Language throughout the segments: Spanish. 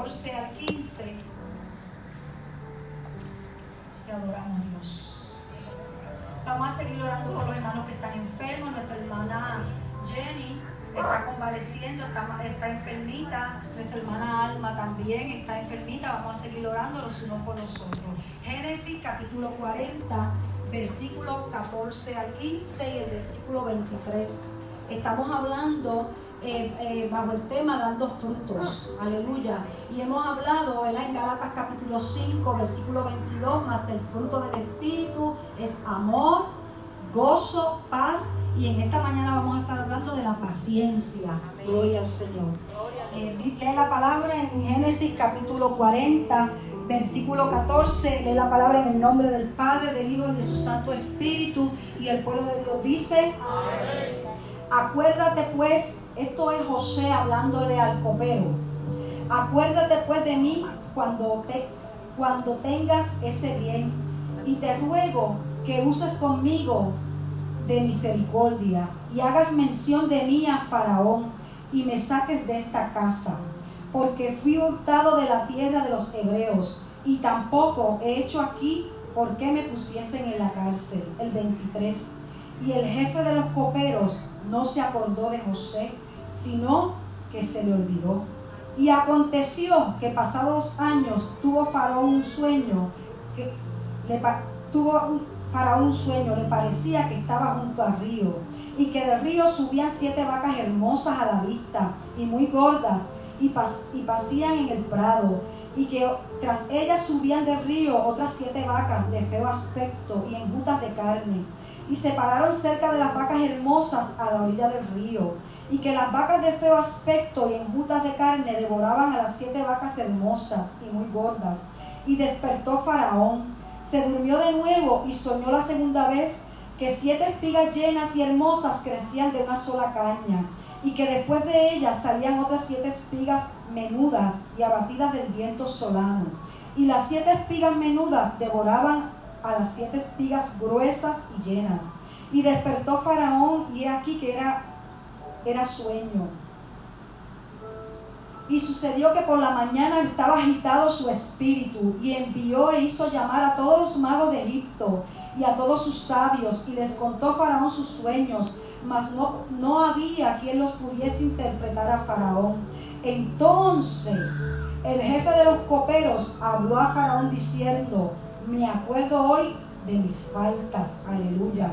14 al 15. Te adoramos, Dios. Vamos a seguir orando por los hermanos que están enfermos. Nuestra hermana Jenny está convaleciendo, está, está enfermita. Nuestra hermana Alma también está enfermita. Vamos a seguir orando los unos por los otros. Génesis capítulo 40, versículo 14 al 15 y el versículo 23. Estamos hablando eh, eh, bajo el tema dando frutos. Aleluya. Y hemos hablado en Galatas capítulo 5, versículo 22, más el fruto del Espíritu es amor, gozo, paz. Y en esta mañana vamos a estar hablando de la paciencia. Gloria al Señor. Eh, lee la palabra en Génesis capítulo 40, versículo 14. Lee la palabra en el nombre del Padre, del Hijo y de su Santo Espíritu. Y el pueblo de Dios dice: Acuérdate pues esto es José hablándole al copero. Acuérdate pues de mí cuando, te, cuando tengas ese bien y te ruego que uses conmigo de misericordia y hagas mención de mí a Faraón y me saques de esta casa, porque fui hurtado de la tierra de los hebreos y tampoco he hecho aquí por qué me pusiesen en la cárcel. El 23. Y el jefe de los coperos no se acordó de José, sino que se le olvidó. Y aconteció que pasados años tuvo Faraón un sueño, que le tuvo Faraón un sueño, le parecía que estaba junto al río, y que del río subían siete vacas hermosas a la vista, y muy gordas, y, y pasían en el prado, y que tras ellas subían del río otras siete vacas de feo aspecto y enjutas de carne, y se pararon cerca de las vacas hermosas a la orilla del río y que las vacas de feo aspecto y enjutas de carne devoraban a las siete vacas hermosas y muy gordas. Y despertó Faraón, se durmió de nuevo y soñó la segunda vez que siete espigas llenas y hermosas crecían de una sola caña, y que después de ellas salían otras siete espigas menudas y abatidas del viento solano. Y las siete espigas menudas devoraban a las siete espigas gruesas y llenas. Y despertó Faraón, y aquí que era era sueño. Y sucedió que por la mañana estaba agitado su espíritu y envió e hizo llamar a todos los magos de Egipto y a todos sus sabios y les contó Faraón sus sueños, mas no, no había quien los pudiese interpretar a Faraón. Entonces el jefe de los coperos habló a Faraón diciendo, me acuerdo hoy de mis faltas, aleluya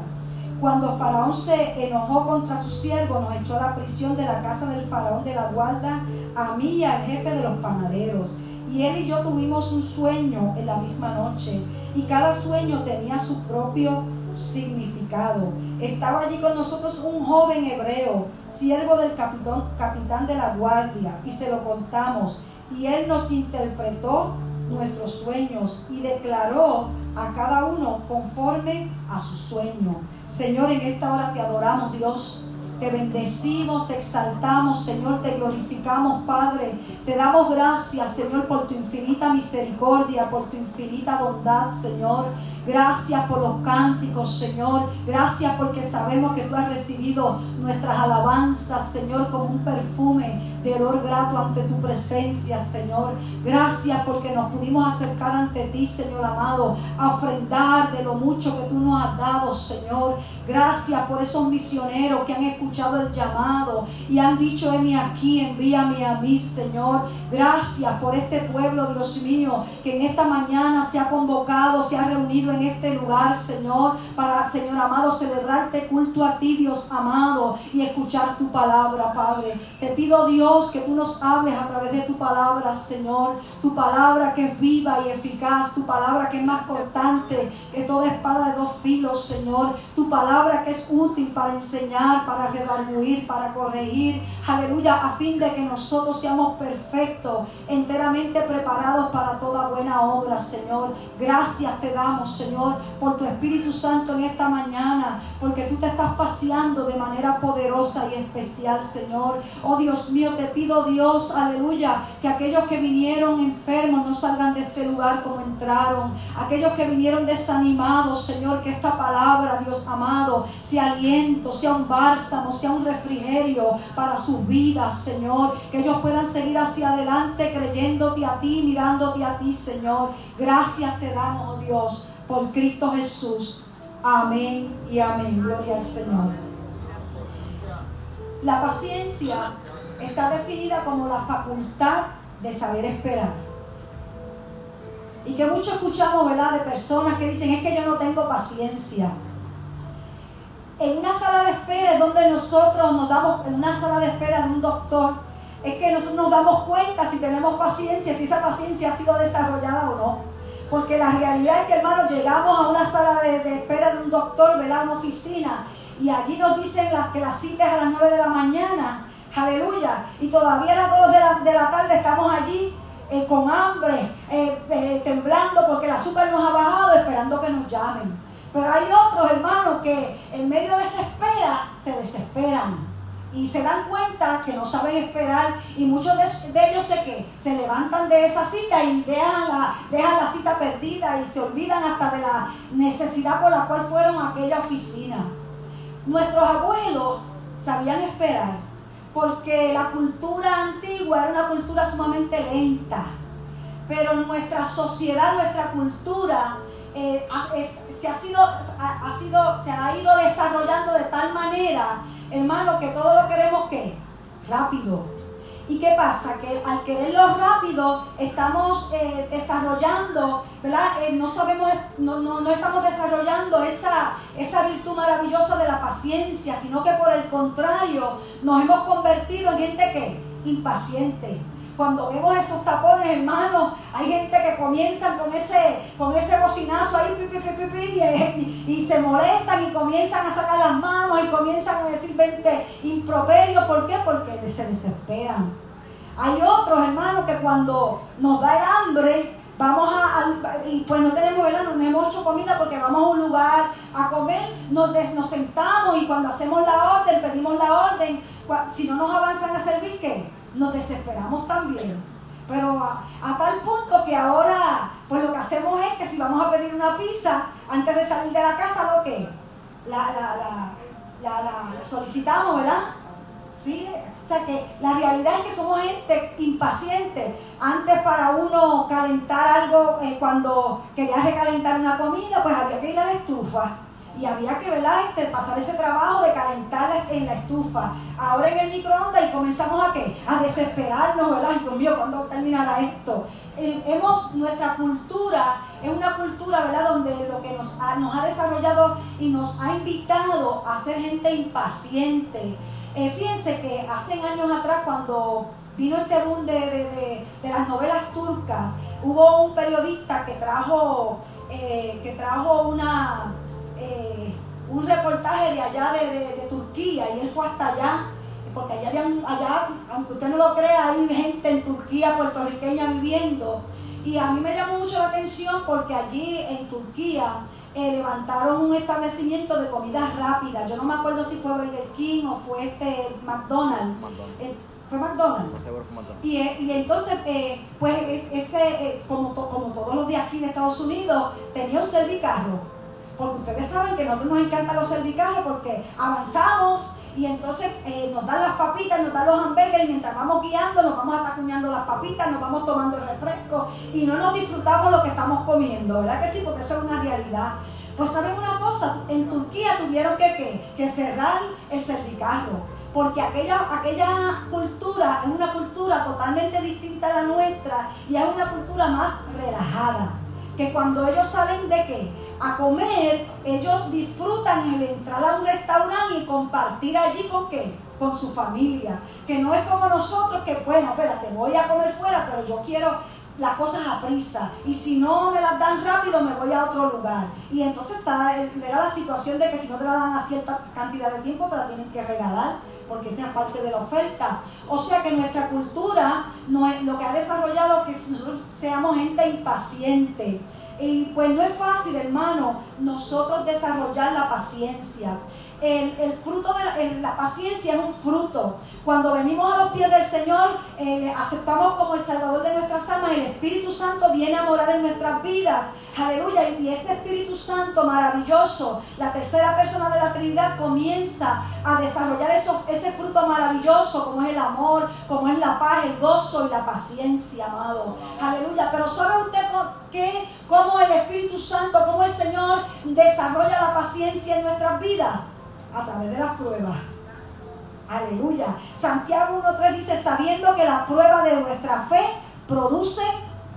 cuando Faraón se enojó contra su siervo, nos echó a la prisión de la casa del Faraón de la guarda, a mí y al jefe de los panaderos. Y él y yo tuvimos un sueño en la misma noche, y cada sueño tenía su propio significado. Estaba allí con nosotros un joven hebreo, siervo del capitán, capitán de la guardia, y se lo contamos. Y él nos interpretó nuestros sueños y declaró a cada uno conforme a su sueño. Señor, en esta hora te adoramos, Dios. Te bendecimos, te exaltamos, Señor, te glorificamos, Padre. Te damos gracias, Señor, por tu infinita misericordia, por tu infinita bondad, Señor. Gracias por los cánticos, Señor. Gracias porque sabemos que tú has recibido nuestras alabanzas, Señor, como un perfume de olor grato ante tu presencia, Señor. Gracias porque nos pudimos acercar ante ti, Señor amado, a ofrendar de lo mucho que tú nos has dado, Señor. Gracias por esos misioneros que han escuchado el llamado y han dicho, heme aquí, envíame a mí, Señor. Gracias por este pueblo, Dios mío, que en esta mañana se ha convocado, se ha reunido en este lugar, Señor, para, Señor amado, celebrarte culto a ti, Dios amado, y escuchar tu palabra, Padre. Te pido, Dios, que tú nos hables a través de tu palabra, Señor. Tu palabra que es viva y eficaz, tu palabra que es más cortante que toda espada de dos filos, Señor. Tu palabra que es útil para enseñar, para redarguir, para corregir. Aleluya, a fin de que nosotros seamos perfectos, enteramente preparados para toda buena obra, Señor. Gracias te damos, Señor por tu Espíritu Santo en esta mañana, porque tú te estás paseando de manera poderosa y especial, Señor. Oh Dios mío, te pido, Dios, aleluya, que aquellos que vinieron enfermos no salgan de este lugar como entraron. Aquellos que vinieron desanimados, Señor, que esta palabra, Dios amado, sea aliento, sea un bálsamo sea un refrigerio para sus vidas, Señor. Que ellos puedan seguir hacia adelante creyéndote a ti, mirándote a ti, Señor. Gracias te damos, oh Dios, por Cristo Jesús. Amén y amén. Gloria al Señor. La paciencia está definida como la facultad de saber esperar. Y que mucho escuchamos, ¿verdad?, de personas que dicen, es que yo no tengo paciencia. En una sala de espera es donde nosotros nos damos, en una sala de espera de un doctor, es que nosotros nos damos cuenta si tenemos paciencia, si esa paciencia ha sido desarrollada o no. Porque la realidad es que, hermanos, llegamos a una sala de, espera de un doctor, ¿verdad?, una oficina, y allí nos dicen las, que las citas a las 9 de la mañana, aleluya, y todavía a las 2 de la, de la tarde estamos allí eh, con hambre, eh, eh, temblando porque el azúcar nos ha bajado, esperando que nos llamen. Pero hay otros hermanos que en medio de esa espera se desesperan y se dan cuenta que no saben esperar y muchos de, ellos sé que se levantan de esa cita y dejan la, dejan la cita perdida y se olvidan hasta de la necesidad por la cual fueron a aquella oficina. Nuestros abuelos sabían esperar porque la cultura antigua era una cultura sumamente lenta. Pero nuestra sociedad, nuestra cultura, eh, se, ha sido, ha sido, se ha ido desarrollando de tal manera, hermano, que todo lo queremos que rápido, ¿Y qué pasa? Que al quererlo rápido estamos eh, desarrollando, ¿verdad? Eh, no sabemos, no, no, estamos desarrollando esa, esa virtud maravillosa de la paciencia, sino que por el contrario nos hemos convertido en gente que impaciente. Cuando vemos esos tapones, hermanos, hay gente que comienza con ese, con ese bocinazo ahí y, y, se molestan y comienzan a sacar las manos y comienzan a decir 20 improperios. ¿Por qué? Porque se desesperan. Hay otros, hermanos, que cuando nos da el hambre, vamos a, y pues no tenemos, ¿verdad? No hemos hecho comida porque vamos a un lugar a comer, nos, nos sentamos y cuando hacemos la orden, pedimos la orden, si no nos avanzan a servir, ¿qué? Nos desesperamos también. Pero a, tal punto que ahora, pues lo que hacemos es que si vamos a pedir una pizza, antes de salir de la casa, lo que la, la, la, solicitamos, ¿verdad? ¿Sí? O sea que la realidad es que somos gente impaciente. Antes para uno calentar algo, eh, cuando quería recalentar una comida, pues había que ir a la estufa y había que Este, pasar ese trabajo de calentar en la estufa. Ahora en el microondas y comenzamos a qué? A desesperarnos, ¿verdad? Dios mío, ¿cuándo terminará esto? Hemos, nuestra cultura es una cultura, ¿verdad? Donde lo que nos ha, nos ha desarrollado y nos ha invitado a ser gente impaciente. Eh, fíjense que hace años atrás cuando vino este boom de, las novelas turcas, hubo un periodista que trajo, eh, que trajo una, eh, un reportaje de allá de, Turquía y él fue hasta allá, porque allá, habían, allá, aunque usted no lo crea, hay gente en Turquía puertorriqueña viviendo. Y a mí me llamó mucho la atención porque allí en Turquía eh, levantaron un establecimiento de comida rápida. Yo no me acuerdo si fue Burger King o fue este McDonald's. Eh, fue McDonald's. Y, y entonces, pues ese, como, como todos los de aquí de Estados Unidos, tenía un servicarro porque ustedes saben que a nosotros nos encantan los cervicales porque avanzamos y entonces eh, nos dan las papitas, nos dan los hamburgues y mientras vamos guiando nos vamos atacuñando las papitas, nos vamos tomando el refresco y no nos disfrutamos lo que estamos comiendo, ¿verdad que sí? Porque eso es una realidad. Pues saben una cosa, en Turquía tuvieron que, que cerrar el cervicarro porque aquella, aquella cultura es una cultura totalmente distinta a la nuestra y es una cultura más relajada. Que cuando ellos salen de qué? a comer, ellos disfrutan el entrar a un restaurante y compartir allí con qué? Con su familia. Que no es como nosotros que, bueno, espérate, voy a comer fuera, pero yo quiero las cosas a prisa. Y si no me las dan rápido, me voy a otro lugar. Y entonces está la situación de que si no te la dan a cierta cantidad de tiempo, te la tienen que regalar porque sea parte de la oferta. O sea que nuestra cultura no es, lo que ha desarrollado que nosotros seamos gente impaciente. Y pues no es fácil, hermano, nosotros desarrollar la paciencia. El, fruto de la, paciencia es un fruto. Cuando venimos a los pies del Señor, eh, aceptamos como el Salvador de nuestras almas el Espíritu Santo viene a morar en nuestras vidas. Aleluya. Y ese Espíritu Santo maravilloso, la tercera persona de la Trinidad, comienza a desarrollar ese fruto maravilloso, como es el amor, como es la paz, el gozo y la paciencia, amado. Aleluya. Pero ¿sabe usted qué? cómo el Espíritu Santo, cómo el Señor desarrolla la paciencia en nuestras vidas? A través de las pruebas. Aleluya. Santiago 1.3 dice, sabiendo que la prueba de nuestra fe produce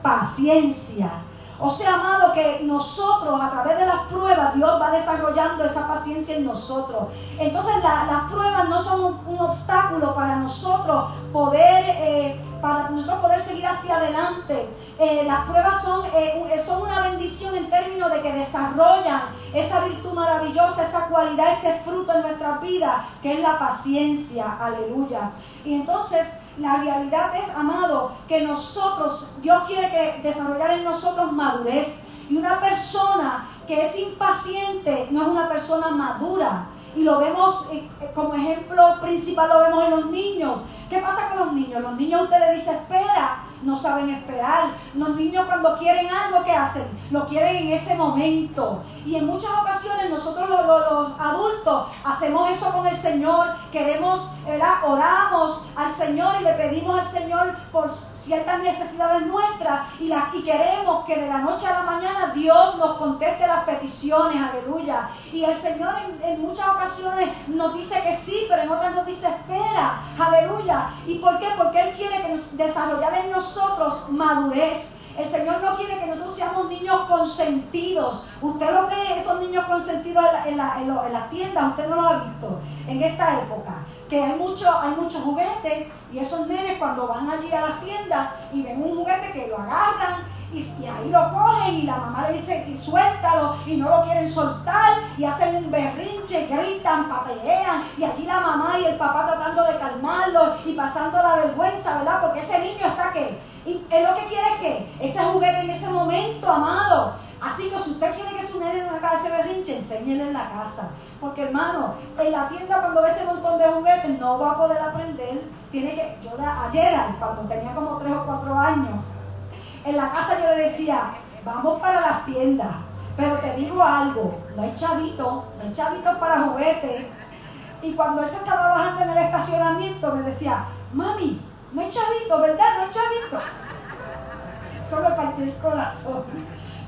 paciencia. O sea, amado, que nosotros a través de las pruebas Dios va desarrollando esa paciencia en nosotros. Entonces las pruebas no son un, obstáculo para nosotros poder, eh, para nosotros poder seguir hacia adelante. Eh, las pruebas son, eh, son una bendición en términos de que desarrollan esa virtud maravillosa, esa cualidad, ese fruto en nuestra vida, que es la paciencia. Aleluya. Y entonces la realidad es, amado, que nosotros, Dios quiere que desarrollar en nosotros madurez. Y una persona que es impaciente no es una persona madura. Y lo vemos eh, eh, como ejemplo principal, lo vemos en los niños. ¿Qué pasa con los niños? Los niños usted le dice espera, no saben esperar. Los niños cuando quieren algo, ¿qué hacen? Lo quieren en ese momento. Y en muchas ocasiones nosotros los, adultos hacemos eso con el Señor. Queremos, ¿verdad? Oramos al Señor y le pedimos al Señor por ciertas necesidades nuestras y, las, y queremos que de la noche a la mañana Dios nos conteste las peticiones, aleluya. Y el Señor en, muchas ocasiones nos dice que sí, pero en otras nos dice espera, aleluya. ¿Y por qué? Porque Él quiere que desarrollar en nosotros madurez. El Señor no quiere que nosotros seamos niños consentidos. Usted lo ve, esos niños consentidos en la, en la, tienda, usted no lo ha visto en esta época. Que hay muchos hay muchos juguetes y esos nenes cuando van allí a la tienda y ven un juguete que lo agarran y, ahí lo cogen y la mamá le dice suéltalo y no lo quieren soltar y hacen un berrinche, gritan, patean y allí la mamá y el papá tratando de calmarlo y pasando la vergüenza, ¿verdad? Porque ese niño está que y es lo que quiere que ese juguete en ese momento, amado. Así que si usted quiere que su nene en la casa berrinche, enséñele en la casa. Porque hermano, en la tienda cuando ve ese montón de juguetes no va a poder aprender. Tiene que, yo ayer, cuando tenía como 3 o 4 años, en la casa yo le decía, vamos para las tiendas. Pero te digo algo, no hay chavito, no hay chavito para juguetes. Y cuando él se estaba bajando en el estacionamiento, me decía, mami, no hay chavito, ¿verdad? No hay chavito. Eso me partió el corazón.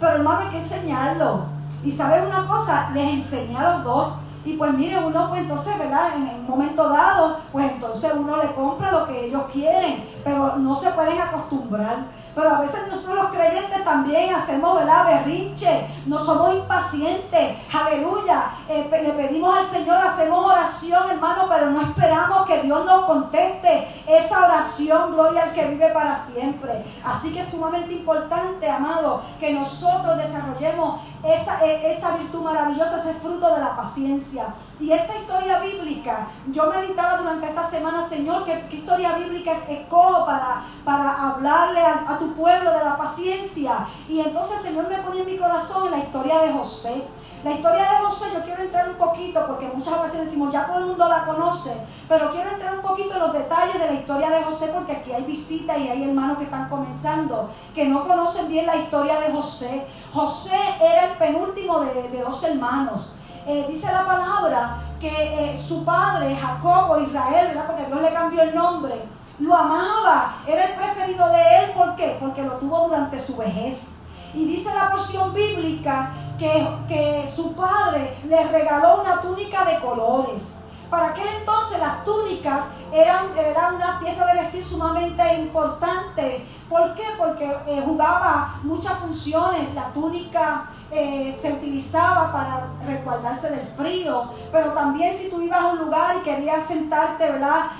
Pero hermano, hay que enseñarlo. Y sabes una cosa, les enseñé a los dos. Y pues mire, uno pues entonces, ¿verdad? En un momento dado, pues entonces uno le compra lo que ellos quieren, pero no se pueden acostumbrar. Pero a veces nosotros los creyentes también hacemos, ¿verdad? Berrinche, no somos impacientes, aleluya. Eh, le pedimos al Señor, hacemos oración, hermano, pero no esperamos que Dios nos conteste esa oración, gloria al que vive para siempre. Así que es sumamente importante, amado, que nosotros desarrollemos esa, e, esa virtud maravillosa, ese fruto de la paciencia. Y esta historia bíblica, yo meditaba durante esta semana, Señor, ¿qué, historia bíblica escojo para, para hablarle a, tu pueblo de la paciencia? Y entonces el Señor me pone en mi corazón la historia de José. La historia de José, yo quiero entrar un poquito, porque muchas veces decimos, ya todo el mundo la conoce, pero quiero entrar un poquito en los detalles de la historia de José, porque aquí hay visitas y hay hermanos que están comenzando, que no conocen bien la historia de José. José era el penúltimo de dos hermanos. Eh, dice la palabra que eh, su padre, Jacobo, Israel, ¿verdad? porque Dios le cambió el nombre, lo amaba, era el preferido de él, ¿por qué? Porque lo tuvo durante su vejez. Y dice la porción bíblica que, que su padre le regaló una túnica de colores. Para aquel entonces las túnicas eran, eran una pieza de vestir sumamente importante. ¿Por qué? Porque eh, jugaba muchas funciones. La túnica eh, se utilizaba para resguardarse del frío, pero también si tú ibas a un lugar y querías sentarte.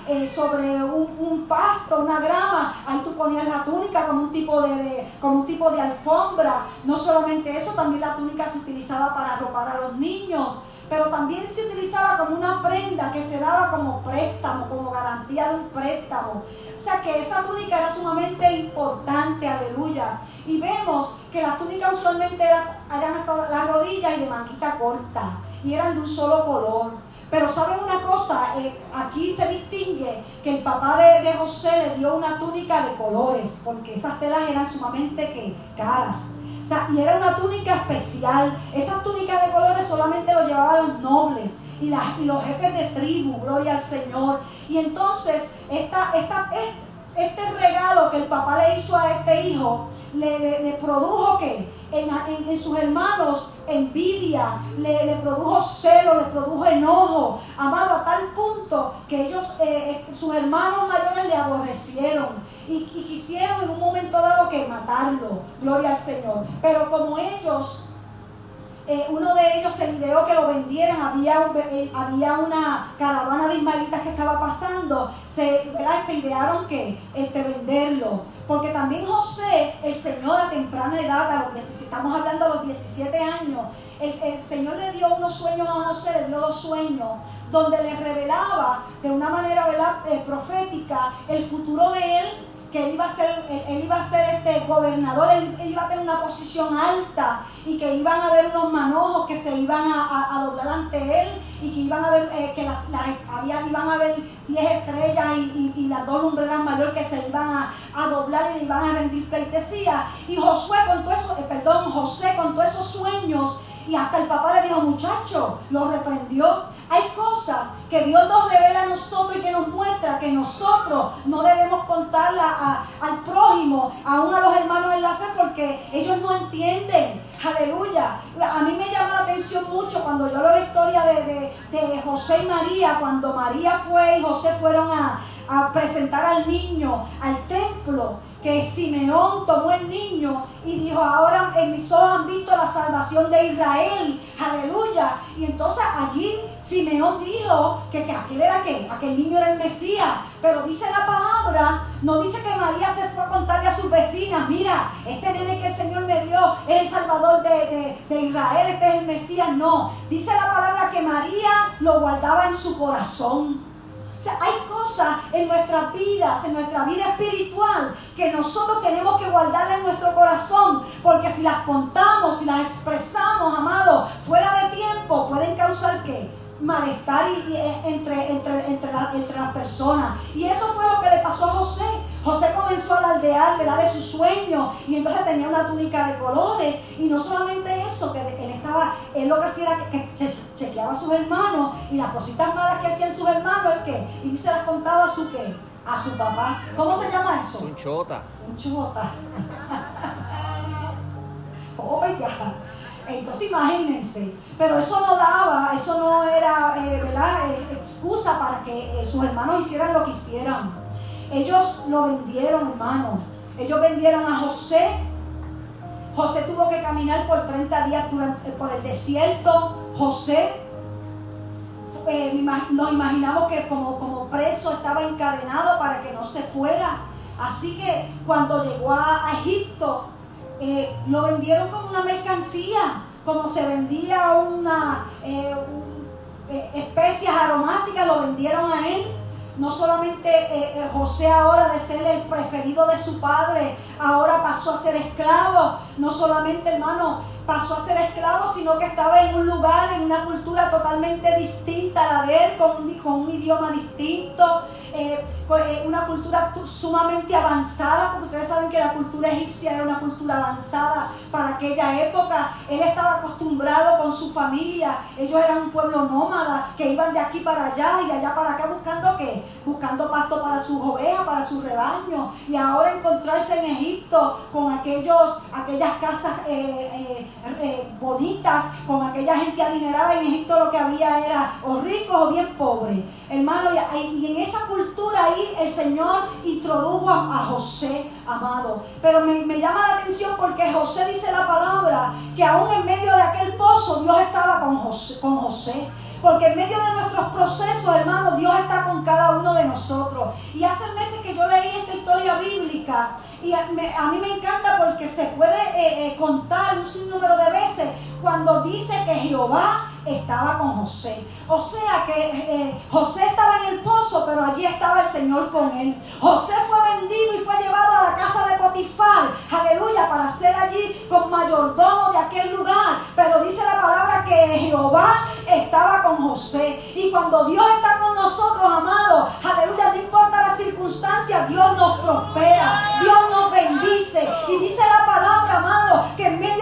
Eh, sobre un, pasto, una grama, ahí tú ponías la túnica como un, tipo de, como un tipo de alfombra. No solamente eso, también la túnica se utilizaba para arropar a los niños pero también se utilizaba como una prenda que se daba como préstamo, como garantía de un préstamo. O sea que esa túnica era sumamente importante, aleluya. Y vemos que las túnicas usualmente eran, hasta las rodillas y de manguita corta, y eran de un solo color. Pero saben una cosa, eh, aquí se distingue que el papá de, José le dio una túnica de colores, porque esas telas eran sumamente caras. Y era una túnica especial. Esas túnicas de colores solamente lo llevaban los nobles y, los jefes de tribu, gloria al Señor. Y entonces, esta, esta, este regalo que el papá le hizo a este hijo, le, produjo que en, sus hermanos envidia, le, produjo celo, le produjo enojo, amado a tal punto que ellos, eh, eh, sus hermanos mayores le aborrecieron y quisieron en un momento dado que matarlo, gloria al Señor. Pero como ellos eh, uno de ellos se ideó que lo vendieran, había, eh, había una caravana de ismaelitas que estaba pasando, se, se idearon que este, venderlo. Porque también José, el Señor a temprana edad, a los estamos hablando a los 17 años, el, Señor le dio unos sueños a José, le dio dos sueños, donde le revelaba de una manera eh, profética el futuro de él que él iba a ser, él, iba a ser este gobernador, él, iba a tener una posición alta y que iban a haber unos manojos que se iban a, doblar ante él y que iban a ver eh, que las, había, iban a haber 10 estrellas y, las dos lumbreras mayores que se iban a, doblar y le iban a rendir pleitesía. Y Josué con todo eso, eh, perdón, José con todos esos sueños y hasta el papá le dijo, muchacho, lo reprendió. Hay cosas que Dios nos revela a nosotros y que nos muestra que nosotros no debemos contarla al prójimo, aún a los hermanos en la fe, porque ellos no entienden. Aleluya. A mí me llama la atención mucho cuando yo leo la historia de, de José y María, cuando María fue y José fueron a, a presentar al niño al templo, que Simeón tomó el niño y dijo, ahora en mis ojos han visto la salvación de Israel, aleluya. Y entonces allí Simeón dijo que, que aquel era que, aquel niño era el Mesías, pero dice la palabra, no dice que María se fue a contarle a sus vecinas, mira, este nene que el Señor me dio es el Salvador de, de Israel, este es el Mesías, no. Dice la palabra que María lo guardaba en su corazón hay cosas en nuestras vidas, en nuestra vida espiritual, que nosotros tenemos que guardar en nuestro corazón, porque si las contamos, si las expresamos, amado, fuera de tiempo, pueden causar qué? Malestar y, eh, entre, entre, entre, las personas. Y eso fue lo que le pasó a José. José comenzó a alardear de su sueño y entonces tenía una túnica de colores. Y no solamente eso, que él estaba, él lo que hacía era que, chequeaba a sus hermanos y las cositas malas que hacían sus hermanos, ¿el qué? Y se las contaba a su qué? A su papá. ¿Cómo se llama eso? Un chota. Un chota. Oiga. Entonces imagínense, pero eso no daba, eso no era, eh. Eh, excusa para que eh, sus hermanos hicieran lo que hicieran. Ellos lo vendieron, hermanos. Ellos vendieron a José. José tuvo que caminar por 30 días por el desierto. José, nos imaginamos que como, como preso estaba encadenado para que no se fuera. Así que cuando llegó a Egipto, eh, lo vendieron como una mercancía, como se vendía una eh, eh, especias aromáticas, lo vendieron a él. No solamente José ahora de ser el preferido de su padre, ahora pasó a ser esclavo. No solamente, hermano, pasó a ser esclavo, sino que estaba en un lugar, en una cultura totalmente distinta a la de él, con, con un idioma distinto, eh, eh, una cultura sumamente avanzada, porque ustedes saben que la cultura egipcia era una cultura avanzada para aquella época. Él estaba acostumbrado con su familia, ellos eran un pueblo nómada que iban de aquí para allá y de allá para acá buscando qué? Buscando pasto para sus ovejas, para su rebaño. Y ahora encontrarse en Egipto con aquellos, aquellas casas eh, bonitas, con aquella gente adinerada. En Egipto lo que había era o ricos o bien pobres. Hermano, y en esa cultura ahí el Señor introdujo a, José, amado. Pero me, llama la atención porque José dice la palabra que aún en medio de aquel pozo Dios estaba con José. Con José. Porque en medio de nuestros procesos, hermano, Dios está con cada uno de nosotros. Y hace meses que yo leí esta historia bíblica y a, mí me encanta porque se puede eh, eh, contar un sinnúmero de veces cuando dice que Jehová estaba con José. O sea que eh, José estaba en el pozo, pero allí estaba el Señor con él. José fue vendido y fue llevado a la casa de Potifar, aleluya, para ser allí con mayordomo de aquel lugar. Pero dice la palabra que Jehová estaba con José. Y cuando Dios está con nosotros, amados, aleluya, no importa la circunstancia, Dios nos prospera, Dios nos bendice. Y dice la palabra, amado, que en medio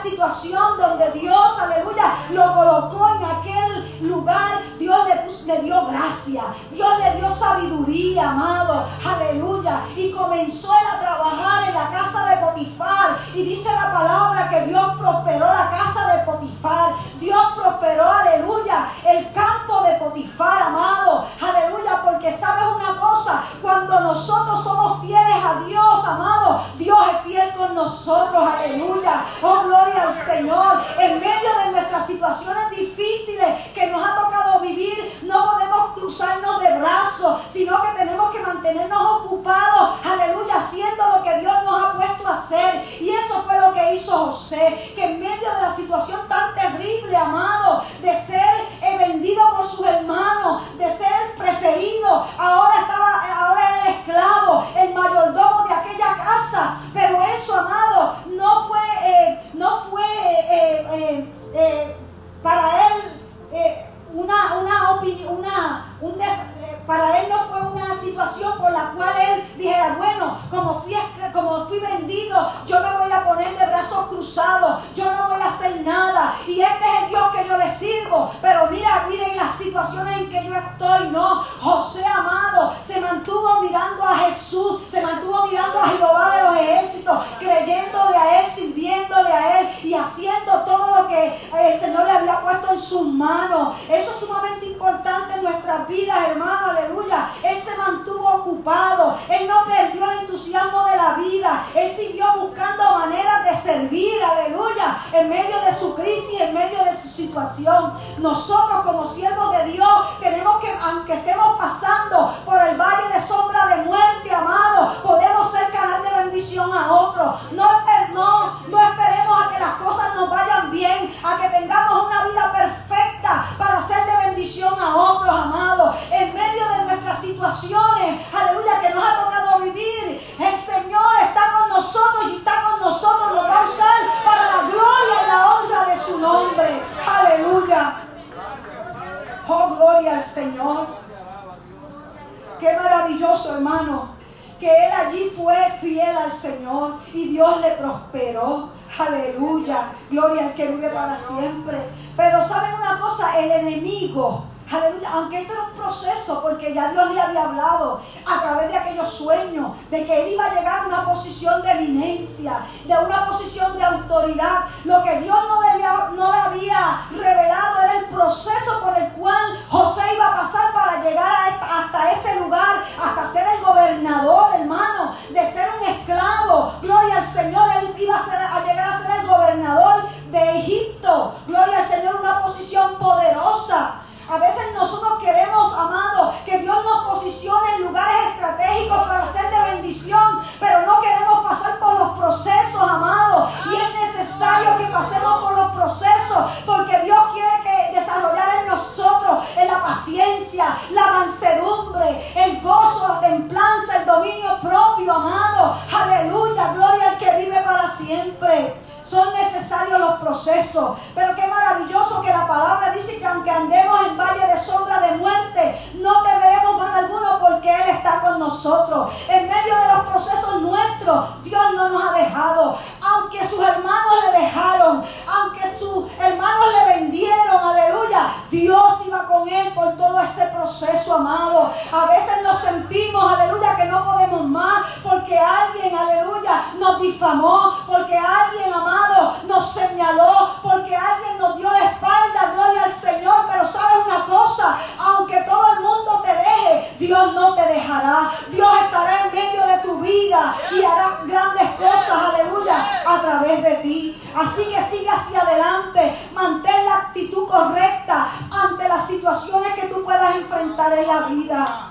situación donde Dios, aleluya, lo colocó en aquel lugar, Dios le, le dio gracia, Dios le dio sabiduría, amado, aleluya. Y comenzó él a trabajar en la casa de Potifar. Y dice la palabra que Dios prosperó la casa de Potifar. Dios prosperó, aleluya, el campo de Potifar, amado. Aleluya, porque sabes una cosa, cuando nosotros somos fieles a Dios, amado, Dios es fiel con nosotros, aleluya. Oh, gloria al Señor. En medio de nuestras situaciones difíciles que nos ha tocado vivir, no podemos cruzarnos de brazos, sino que tenemos que mantenernos ocupados, aleluya, haciendo lo que Dios nos ha puesto a hacer. Y eso fue lo que hizo José, que en medio de la situación tan terrible, amado, de ser eh, vendido por sus hermanos, de ser preferido, ahora estaba, ahora era el esclavo, el mayordomo de aquella casa. Pero eso, amado, no fue, eh, no fue eh, para él una, una, una, un para él no fue una situación por la cual él dijera, bueno, como fui, como fui vendido, yo me voy a poner de brazos cruzados, yo no voy a hacer nada. Y este es el Dios que yo le sirvo. Pero mira, miren las situaciones en que yo estoy, no. José amado se mantuvo mirando a Jesús, se mantuvo mirando a Jehová de los ejércitos, creyéndole a él, sirviéndole a él y haciendo todo lo que el Señor le había puesto en sus manos. Eso es sumamente importante en nuestras vidas, hermano aleluya. Él se mantuvo ocupado, él no perdió el entusiasmo de la vida, él siguió buscando maneras de servir, aleluya, en medio de su crisis, en medio de su situación. Nosotros como siervos de Dios tenemos que, aunque estemos pasando por el valle de sombra de muerte, amado, podemos ser canal de bendición a otros. No, no, no esperemos a que las cosas nos vayan bien, a que tengamos una vida perfecta para ser de bendición a otros, amados. En medio de nuestras situaciones, aleluya, que nos ha tocado vivir. El Señor está con nosotros y está con nosotros, nos va a usar para la gloria y la honra de su nombre. Aleluya. Oh, gloria al Señor. Qué maravilloso, hermano que él allí fue fiel al Señor y Dios le prosperó. Aleluya, gloria al que vive para siempre. Pero saben una cosa, el enemigo Aleluya, aunque esto era un proceso, porque ya Dios le había hablado a través de aquellos sueños, de que él iba a llegar a una posición de eminencia, de una posición de autoridad. Lo que Dios no le había, no le había revelado era el proceso por el cual José iba a pasar para llegar hasta ese lugar, hasta ser el gobernador, hermano, de ser un esclavo. Gloria al Señor, él iba a, a llegar a ser el gobernador de Egipto. Gloria al Señor, una posición poderosa. A veces nosotros queremos, amado, que Dios nos posicione en lugares estratégicos para ser de bendición, pero no queremos pasar por los procesos, amado. Y es necesario que pasemos por los procesos, porque Dios quiere que desarrollar en nosotros en la paciencia, la mansedumbre, el gozo, la templanza, el dominio propio, amado. Aleluya, gloria al que vive para siempre. Son necesarios los procesos. Pero qué maravilloso que la palabra dice que aunque andemos en valle de sombra de muerte, no temeremos mal alguno porque Él está con nosotros. En medio de los procesos nuestros, Dios no nos ha dejado. Aunque sus hermanos le dejaron, aunque sus hermanos le vendieron, aleluya, Dios iba con Él por todo ese proceso, amado. A veces nos sentimos, aleluya, que no podemos más porque alguien, aleluya, nos difamó, porque alguien, amado, nos señaló, porque alguien nos dio la espalda, gloria al Señor. Pero sabes una cosa, aunque todo el mundo te deje, Dios no te dejará. Dios estará en medio de tu vida y hará grandes cosas, aleluya, a través de ti. Así que sigue hacia adelante, mantén la actitud correcta ante las situaciones que tú puedas enfrentar en la vida.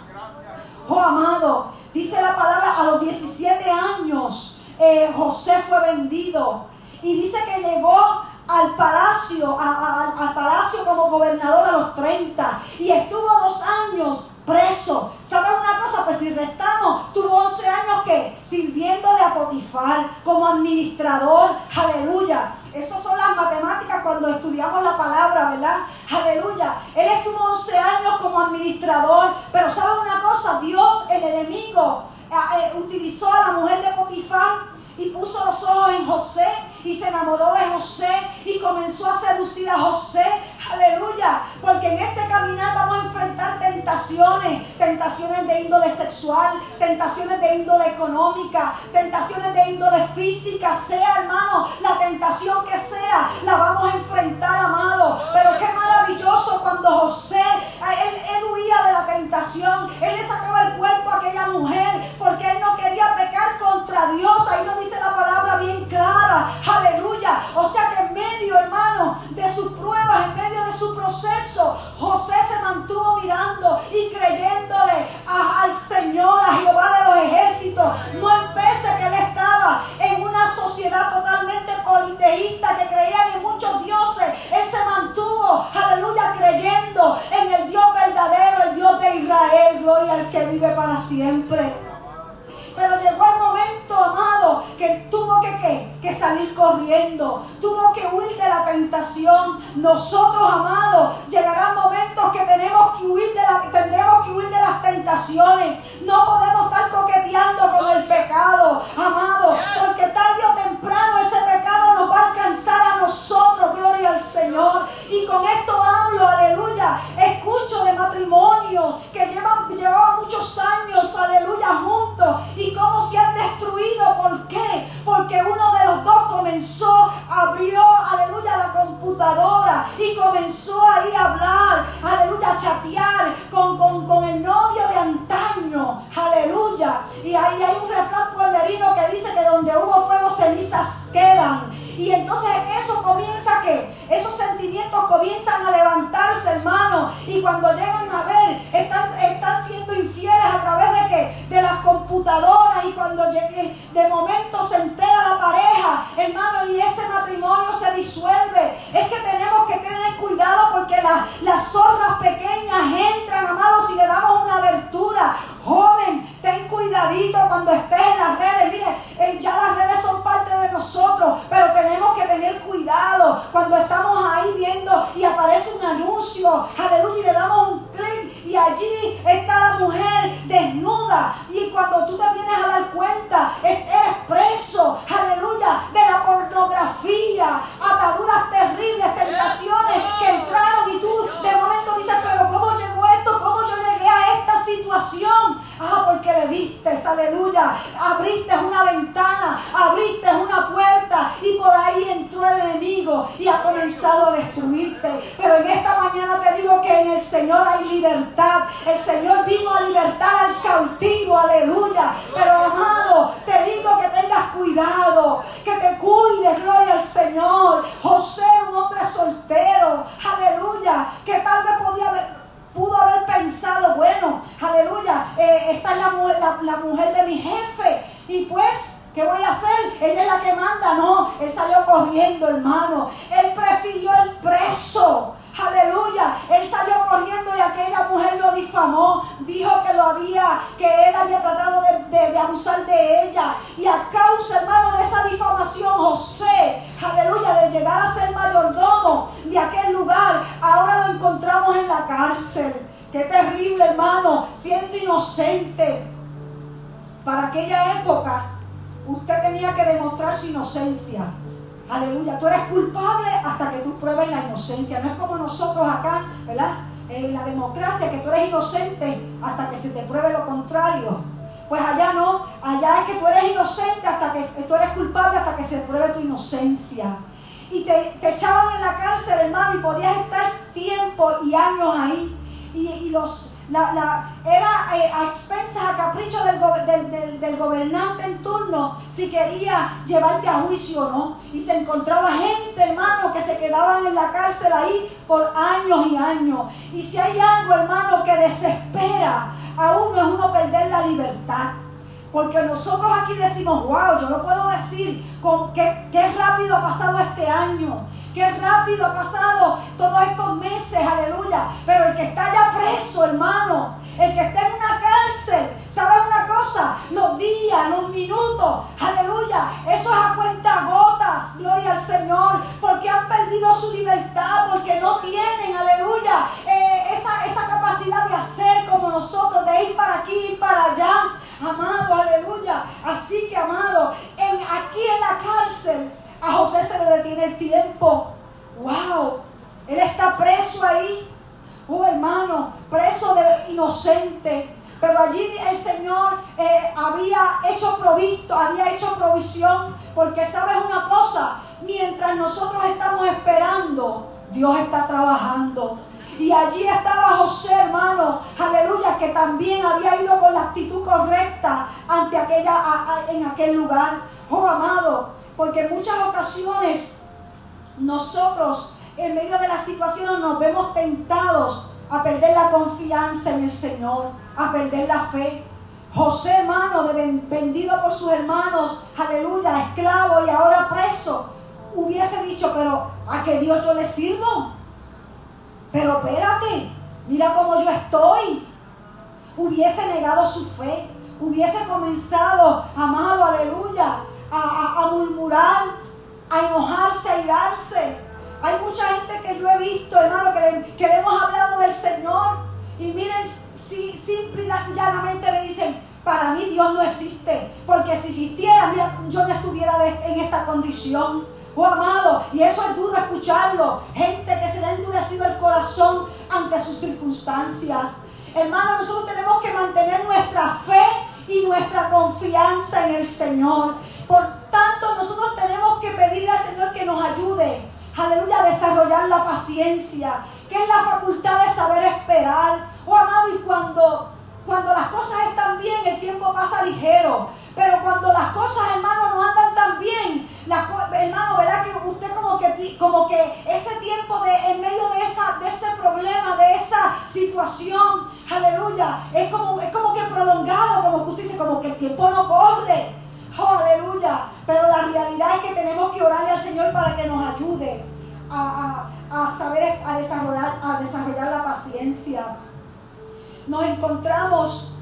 Oh amado, dice la palabra, a los 17 años eh, José fue vendido. Y dice que llegó al palacio, al palacio como gobernador a los 30 y estuvo dos años preso. ¿Sabes una cosa? Pues si restamos, tuvo 11 años que sirviéndole a Potifar como administrador. Aleluya. Esas son las matemáticas cuando estudiamos la palabra, ¿verdad? aleluya. Él estuvo 11 años como administrador, pero ¿sabe una cosa? Dios, el enemigo, eh, eh, utilizó a la mujer de Potifar y puso los ojos en José y se enamoró de José y comenzó a seducir a José. Aleluya. Porque en este caminar vamos a enfrentar tentaciones. Tentaciones de índole sexual, tentaciones de índole económica, tentaciones de índole física. Sea, hermano, la tentación que sea, la vamos a enfrentar, amado. Pero qué maravilloso cuando José, él, huía de la tentación. Él le sacaba el cuerpo a aquella mujer porque él no quería pecar contra Dios. Ahí lo dice la palabra bien clara. Aleluya. O sea que en medio, hermano, de sus pruebas, en medio de su proceso, José se mantuvo mirando y creyéndole al Señor, a Jehová de los ejércitos. No empece que él estaba en una sociedad totalmente politeísta que creían en muchos dioses. Él se mantuvo, aleluya, creyendo en el Dios verdadero, el Dios de Israel, gloria al que vive para siempre. Pero llegó el momento, amado, que tuvo que, que salir corriendo. Tuvo que huir de la tentación. Nosotros, amados, llegarán momentos que tenemos que huir de la, tendremos que huir de las tentaciones. No podemos estar coqueteando con el pecado, amado, porque tarde o temprano ese pecado nos va a alcanzar a nosotros, gloria al Señor. Y con esto hablo, aleluya. Escucho de matrimonio que llevan, llevaban muchos años, aleluya, juntos. Y cómo se han destruido. ¿Por qué? Porque uno de los dos comenzó, abrió, aleluya, la computadora y comenzó ahí a hablar, aleluya, a chatear con, con, el novio de antaño, aleluya. Y ahí hay un refrán pueblerino que dice que donde hubo fuego cenizas quedan. Y entonces eso comienza que esos sentimientos comienzan a levantarse, hermano. Y cuando llegan a ver, están, están siendo infieles a través de qué? De las computadoras. Y cuando llegue, de momento se entera la pareja, hermano, y ese matrimonio se disuelve. Es que tenemos que tener cuidado porque las zorras pequeñas entran, amados, si le damos una abertura. Joven, ten cuidadito cuando estés en las redes. Mire, eh, ya las redes son parte de nosotros, pero tenemos que tener cuidado cuando estamos ahí viendo y aparece un anuncio, aleluya, y le damos un clic y allí está la mujer desnuda y cuando tú te vienes a dar cuenta, eres preso, aleluya, de la pornografía, ataduras terribles, tentaciones que entraron y tú de momento dices, pero ¿cómo llegó esto? ¿Cómo yo llegué a esta situación? Ah, porque le diste, aleluya, abriste una ventana, abriste una puerta y por ahí entró el enemigo y ha comenzado a destruirte. Pero en esta mañana te digo que en el Señor hay libertad. El Señor vino a libertar al cautivo, aleluya. Pero amado, te digo que tengas cuidado, que te cuides, gloria al Señor. José, un hombre soltero, aleluya, que tal vez podía haber pudo haber pensado, bueno, aleluya, eh, esta es la, la, mujer de mi jefe. Y pues, ¿qué voy a hacer? Ella es la que manda. No, él salió corriendo, hermano. Él prefirió el preso. Aleluya. Él salió corriendo y aquella mujer lo difamó. Dijo que lo había, que él había tratado de, de, abusar de ella. Y a causa, hermano, de esa difamación, José, aleluya, de llegar a ser mayordomo de aquel lugar, ahora lo encontramos en la cárcel. Qué terrible, hermano, siendo inocente. Para aquella época, usted tenía que demostrar su inocencia. Aleluya, tú eres culpable hasta que tú pruebes la inocencia. No es como nosotros acá, ¿verdad? En la democracia, que tú eres inocente hasta que se te pruebe lo contrario. Pues allá no, allá es que tú eres inocente hasta que tú eres culpable hasta que se pruebe tu inocencia. Y te, echaban en la cárcel, hermano, y podías estar tiempo y años ahí. y los la, era eh, a expensas, a capricho del, del, gobernante en turno si quería llevarte a juicio o no. Y se encontraba gente, hermano, que se quedaban en la cárcel ahí por años y años. Y si hay algo, hermano, que desespera a uno es uno perder la libertad. Porque nosotros aquí decimos, wow, yo no puedo decir con qué, qué rápido ha pasado este año. Qué rápido ha pasado todos estos meses, aleluya. Pero el que está ya preso, hermano, el que esté en una cárcel, ¿sabes una cosa? Los días, los minutos, aleluya, eso es a cuenta gotas, gloria al Señor, porque han perdido su libertad, porque no tienen, aleluya, eh, esa, esa capacidad de hacer como nosotros, de ir para aquí, ir para allá, amado, aleluya. Así que, amado, en, aquí en la cárcel, a José se le detiene el tiempo. ¡Wow! Él está preso ahí. Oh hermano, preso de inocente. Pero allí el Señor eh, había hecho provisto, había hecho provisión. Porque sabes una cosa, mientras nosotros estamos esperando, Dios está trabajando. Y allí estaba José, hermano, aleluya, que también había ido con la actitud correcta ante aquella, en aquel lugar. Oh, amado, porque en muchas ocasiones nosotros, en medio de las situaciones, nos vemos tentados a perder la confianza en el Señor, a perder la fe. José, hermano, vendido por sus hermanos, aleluya, esclavo y ahora preso, hubiese dicho, pero a que Dios yo le sirvo. Pero espérate, mira cómo yo estoy. Hubiese negado su fe, hubiese comenzado, amado, aleluya, a, murmurar, a enojarse, a irarse. Hay mucha gente que yo he visto, hermano, que le, hemos hablado del Señor. Y miren, si, simple y llanamente me dicen, para mí Dios no existe. Porque si existiera, mira, yo no estuviera en esta condición. Oh amado, y eso es duro escucharlo. Gente que se le ha endurecido el corazón ante sus circunstancias. Hermano, nosotros tenemos que mantener nuestra fe y nuestra confianza en el Señor. Por tanto, nosotros tenemos que pedirle al Señor que nos ayude, aleluya, desarrollar la paciencia, que es la facultad de saber esperar. Oh amado, y cuando, cuando las cosas están bien, el tiempo pasa ligero. Pero cuando las cosas, hermano, no andan tan bien, hermano, ¿verdad? Que usted como que, como que ese tiempo de, en medio de, esa, de ese problema, de esa situación, aleluya, es como, es como que prolongado, como que usted como que el tiempo no corre. Aleluya. Pero la realidad es que tenemos que orarle al Señor para que nos ayude a, a saber, a desarrollar, a desarrollar la paciencia. Nos encontramos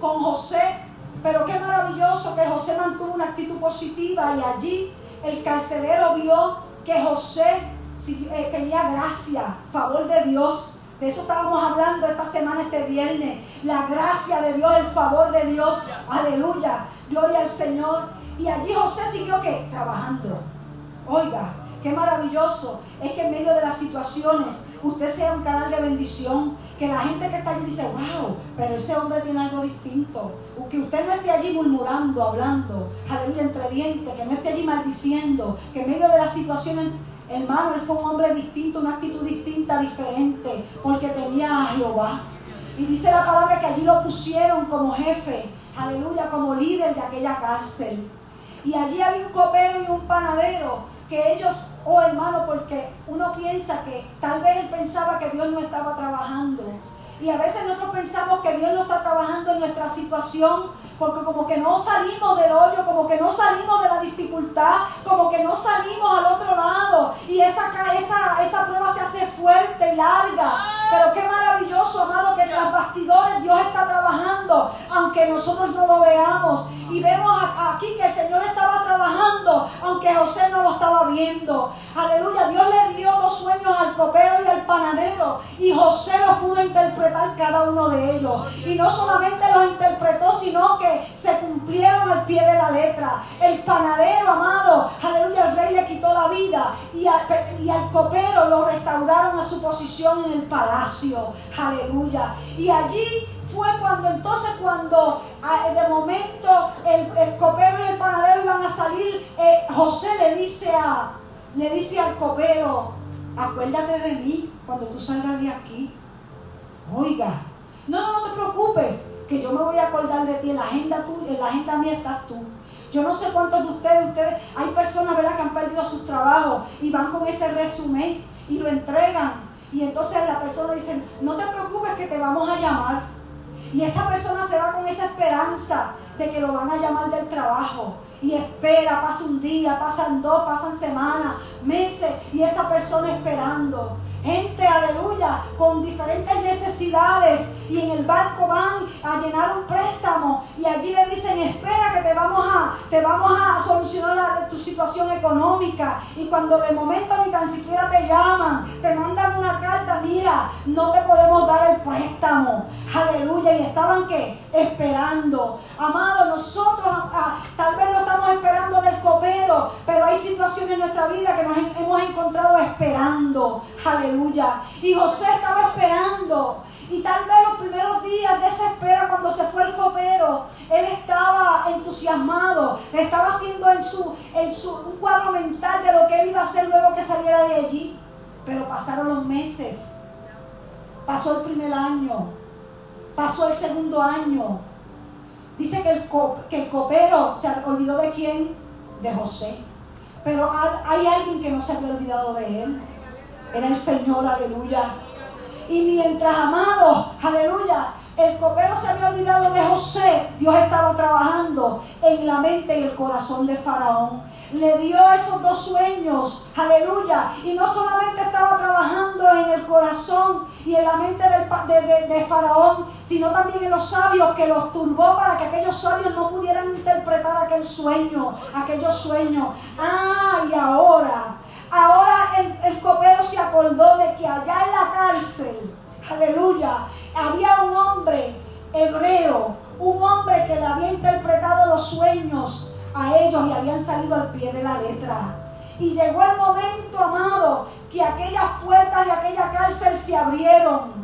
con José pero qué maravilloso que José mantuvo una actitud positiva y allí el carcelero vio que José eh, tenía gracia, favor de Dios. De eso estábamos hablando esta semana, este viernes. La gracia de Dios, el favor de Dios. Aleluya. Gloria al Señor. Y allí José siguió que trabajando. Oiga, qué maravilloso. Es que en medio de las situaciones usted sea un canal de bendición que la gente que está allí dice, wow, pero ese hombre tiene algo distinto. Que usted no esté allí murmurando, hablando, aleluya, entre dientes, que no esté allí maldiciendo, que en medio de la situación, hermano, él fue un hombre distinto, una actitud distinta, diferente, porque tenía a Jehová. Y dice la palabra que allí lo pusieron como jefe, aleluya, como líder de aquella cárcel. Y allí había un copero y un panadero que ellos, oh hermano, porque uno piensa que tal vez él pensaba que Dios no estaba trabajando. Y a veces nosotros pensamos que Dios no está trabajando en nuestra situación porque como que no salimos del hoyo, como que no salimos de la dificultad, como que no salimos al otro lado. Y esa, esa, esa prueba se hace fuerte y larga. Pero qué maravilloso, amado, que los bastidores Dios está trabajando, aunque nosotros no lo veamos. Y vemos aquí que el Señor estaba trabajando, aunque José no lo estaba viendo. Aleluya, Dios le dio dos sueños al copero y al panadero. Y José los pudo interpretar cada uno de ellos. Y no solamente los interpretó, sino que se cumplieron al pie de la letra. El panadero, amado, aleluya, el rey le quitó la vida. Y, y al copero lo restauraron a su posición en el palacio. Aleluya. Y allí fue cuando entonces cuando ah, de momento el, copero y el panadero iban a salir, eh, José le dice a le dice al copero, acuérdate de mí cuando tú salgas de aquí. Oiga, no, no, no te preocupes, que yo me voy a acordar de ti, en la agenda tuya, en la agenda mía estás tú. Yo no sé cuántos de ustedes, ustedes, hay personas que han perdido sus trabajos y van con ese resumen y lo entregan. Y entonces la persona dice, no te preocupes que te vamos a llamar. Y esa persona se va con esa esperanza de que lo van a llamar del trabajo. Y espera, pasa un día, pasan dos, pasan semanas, meses, y esa persona esperando. Gente, aleluya, con diferentes necesidades y en el banco van a llenar un préstamo y allí le dicen, espera que te vamos a, te vamos a solucionar tu situación económica. Y cuando de momento ni tan siquiera te llaman, te mandan una carta, mira, no te podemos dar el préstamo. Aleluya. Y estaban que esperando. Amado, nosotros ah, tal vez no estamos esperando del copero, nuestra vida que nos hemos encontrado esperando. Aleluya. Y José estaba esperando. Y tal vez los primeros días de esa espera, cuando se fue el copero, él estaba entusiasmado, estaba haciendo en su, en su un cuadro mental de lo que él iba a hacer luego que saliera de allí. Pero pasaron los meses, pasó el primer año, pasó el segundo año. Dice que el, que el copero se olvidó de quién, de José. Pero hay alguien que no se había olvidado de él. Era el Señor, aleluya. Y mientras, amado, aleluya, el copero se había olvidado de José, Dios estaba trabajando en la mente y el corazón de Faraón. Le dio esos dos sueños, aleluya. Y no solamente estaba trabajando en el corazón y en la mente de, de, Faraón, sino también en los sabios que los turbó para que aquellos sabios no pudieran interpretar aquel sueño, aquellos sueños. Ah, y ahora Ahora el, copero se acordó de que allá en la cárcel, aleluya, había un hombre hebreo, un hombre que le había interpretado los sueños a ellos y habían salido al pie de la letra. Y llegó el momento, amado, que aquellas puertas de aquella cárcel se abrieron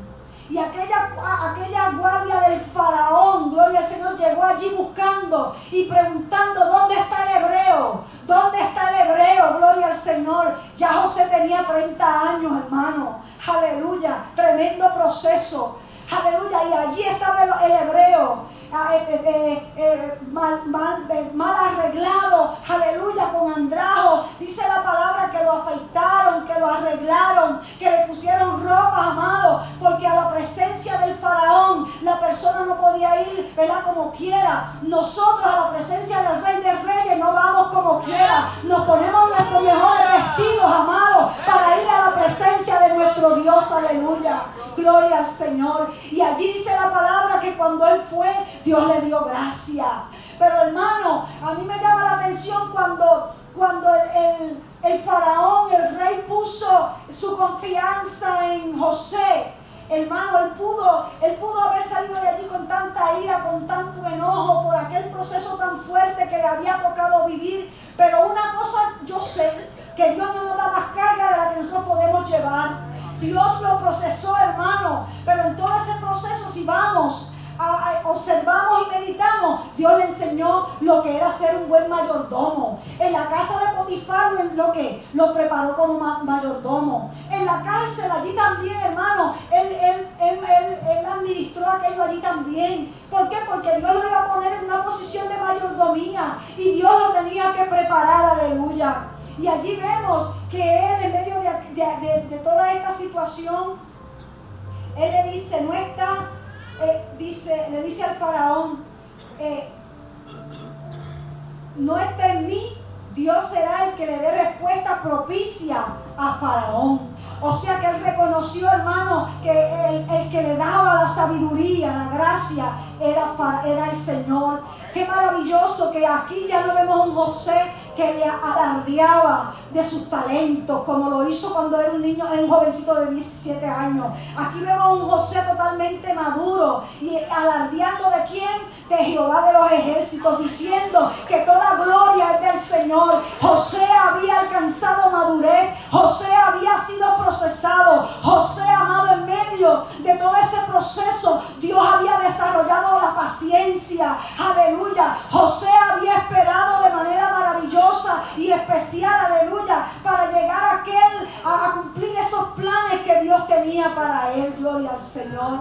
y aquella, aquella guardia del faraón, gloria al Señor, llegó allí buscando y preguntando, ¿dónde está el hebreo? ¿Dónde está el hebreo? Gloria al Señor. Ya José tenía 30 años, hermano. Aleluya. Tremendo proceso. Aleluya. Y allí estaba el hebreo. Eh, eh, eh, mal, mal, arreglado, aleluya, con andrajo. Dice la palabra que lo afeitaron, que lo arreglaron, que le pusieron ropa, amado, porque a la presencia del faraón la persona no podía ir, ¿verdad? Como quiera. Nosotros a la presencia del rey de reyes no vamos como quiera. Nos ponemos nuestros mejores vestidos, amados, para ir a la presencia de nuestro Dios, aleluya. Gloria al Señor. Y allí dice la palabra que cuando él fue, Dios le dio gracia. Pero hermano, a mí me llama la atención cuando, cuando el, el, faraón, el rey puso su confianza en José. Hermano, él pudo, él pudo haber salido de allí con tanta ira, con tanto enojo por aquel proceso tan fuerte que le había tocado vivir. Pero una cosa yo sé, que Dios no nos da más carga de la que nosotros podemos llevar. Dios lo procesó, hermano. Pero en todo ese proceso, si vamos observamos y meditamos, Dios le enseñó lo que era ser un buen mayordomo. En la casa de Potifar lo que lo preparó como mayordomo. En la cárcel allí también, hermano, él, él, él, administró aquello allí también. ¿Por? Porque Dios lo iba a poner en una posición de mayordomía y Dios lo tenía que preparar, aleluya. Y allí vemos que él en medio de, de toda esta situación, él le dice, no está eh, dice, le dice al faraón, eh, no está en mí, Dios será el que le dé respuesta propicia a faraón. O sea que él reconoció, hermano, que el, que le daba la sabiduría, la gracia, era, era el Señor. Qué maravilloso que aquí ya no vemos un José que le alardeaba de sus talentos, como lo hizo cuando era un niño, un jovencito de 17 años. Aquí vemos un José totalmente maduro y alardeando de quién? De Jehová de los ejércitos, diciendo que toda gloria es del Señor. José había alcanzado madurez, José había sido procesado, José amado en medio de todo ese proceso, Dios había desarrollado la paciencia, aleluya. José había esperado de manera maravillosa y especial, aleluya, para llegar a aquel, a, cumplir esos planes que Dios tenía para él. Gloria al Señor.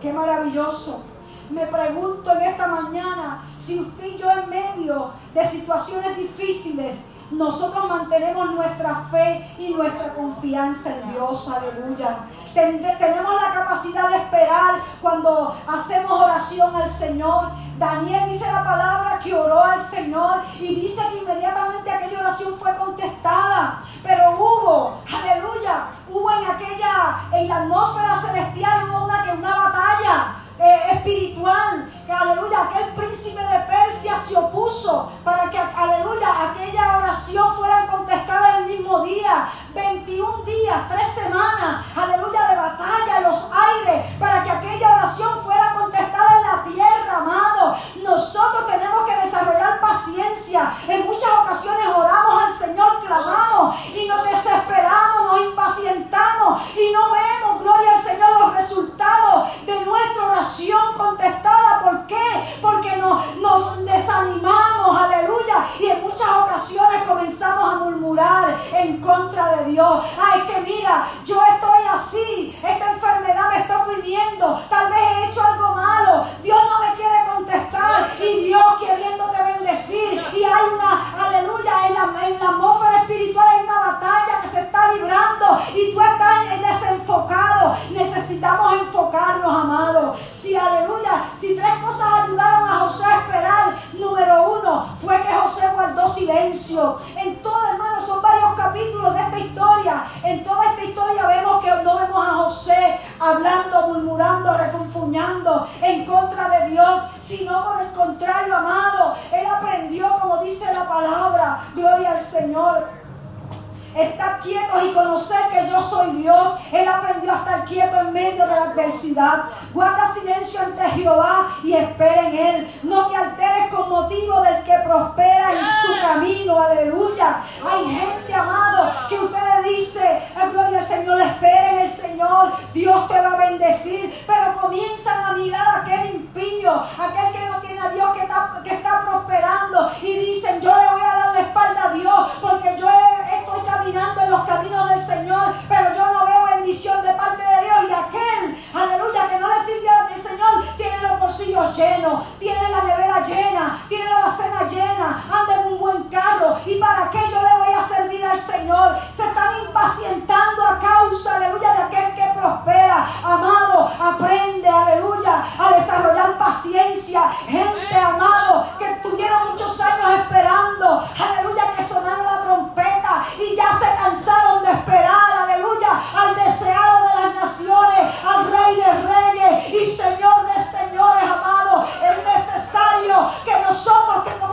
Qué maravilloso. Me pregunto en esta mañana si usted y yo en medio de situaciones difíciles, nosotros mantenemos nuestra fe y nuestra confianza en Dios, aleluya. tenemos la capacidad de esperar cuando hacemos oración al Señor. Daniel dice la palabra que oró al Señor y dice que inmediatamente aquella oración fue contestada. Pero hubo, aleluya, hubo en aquella, en la atmósfera celestial, hubo una, una batalla eh, espiritual, que aleluya, aquel príncipe de Persia se opuso para que, aleluya, aquella oración fuera contestada el mismo día, 21 días, 3 semanas, aleluya, de batalla en los aires, para que aquella oración fuera contestada en la tierra, amado. Nosotros tenemos que desarrollar paciencia. En muchas ocasiones oramos al Señor, clamamos y nos desesperamos, nos impacientamos y no vemos, gloria al Señor, los resultados de nuestra oración contestada. ¿Por qué? Porque nos, desanimamos, aleluya. Y en muchas ocasiones comenzamos a murmurar en contra de Dios. Ay, que mira, yo estoy así, esta enfermedad me está oprimiendo, tal vez he hecho algo malo, Dios no me quiere contestar y Dios queriéndote bendecir y hay una, aleluya, en la, en la atmósfera espiritual hay una batalla que se está librando y tú estás desenfocado. Necesitamos enfocarnos, amados. Si, aleluya, si tres cosas ayudaron a José a esperar, número uno fue que José guardó silencio. En todo, hermano, son varios capítulos de esta historia. En toda esta historia vemos que no vemos a José hablando, murmurando, refunfuñando en contra de Dios, sino por el contrario, amado. Él aprendió, como dice la palabra, gloria al Señor estar quietos y conocer que yo soy Dios. Él aprendió a estar quieto en medio de la adversidad. Guarda silencio ante Jehová y espera en Él. No te alteres con motivo del que prospera en su camino. Aleluya. Hay gente, amado, que usted le dice, gloria al Señor, espera en el Señor. Dios te va a bendecir. Pero comienzan a mirar a aquel impío, aquel que no tiene a Dios, que está, prosperando. Y dicen, yo le voy a dar la espalda a Dios porque yo estoy caminando en los caminos del Señor, pero yo no veo bendición de parte de Dios. Y aquel, aleluya, que no le sirve al Señor, tiene los bolsillos llenos, tiene la nevera llena, tiene la cena llena, anda en un buen carro. ¿Y para qué yo le voy a servir al Señor? Se están impacientando a causa, aleluya, de aquel que prospera. Amado, aprende, aleluya, a desarrollar paciencia. Gente, amado, que tuvieron muchos años esperando, aleluya, que sonara la y ya se cansaron de esperar, aleluya, al deseado de las naciones, al rey de reyes y señor de señores, amados. Es necesario que nosotros, que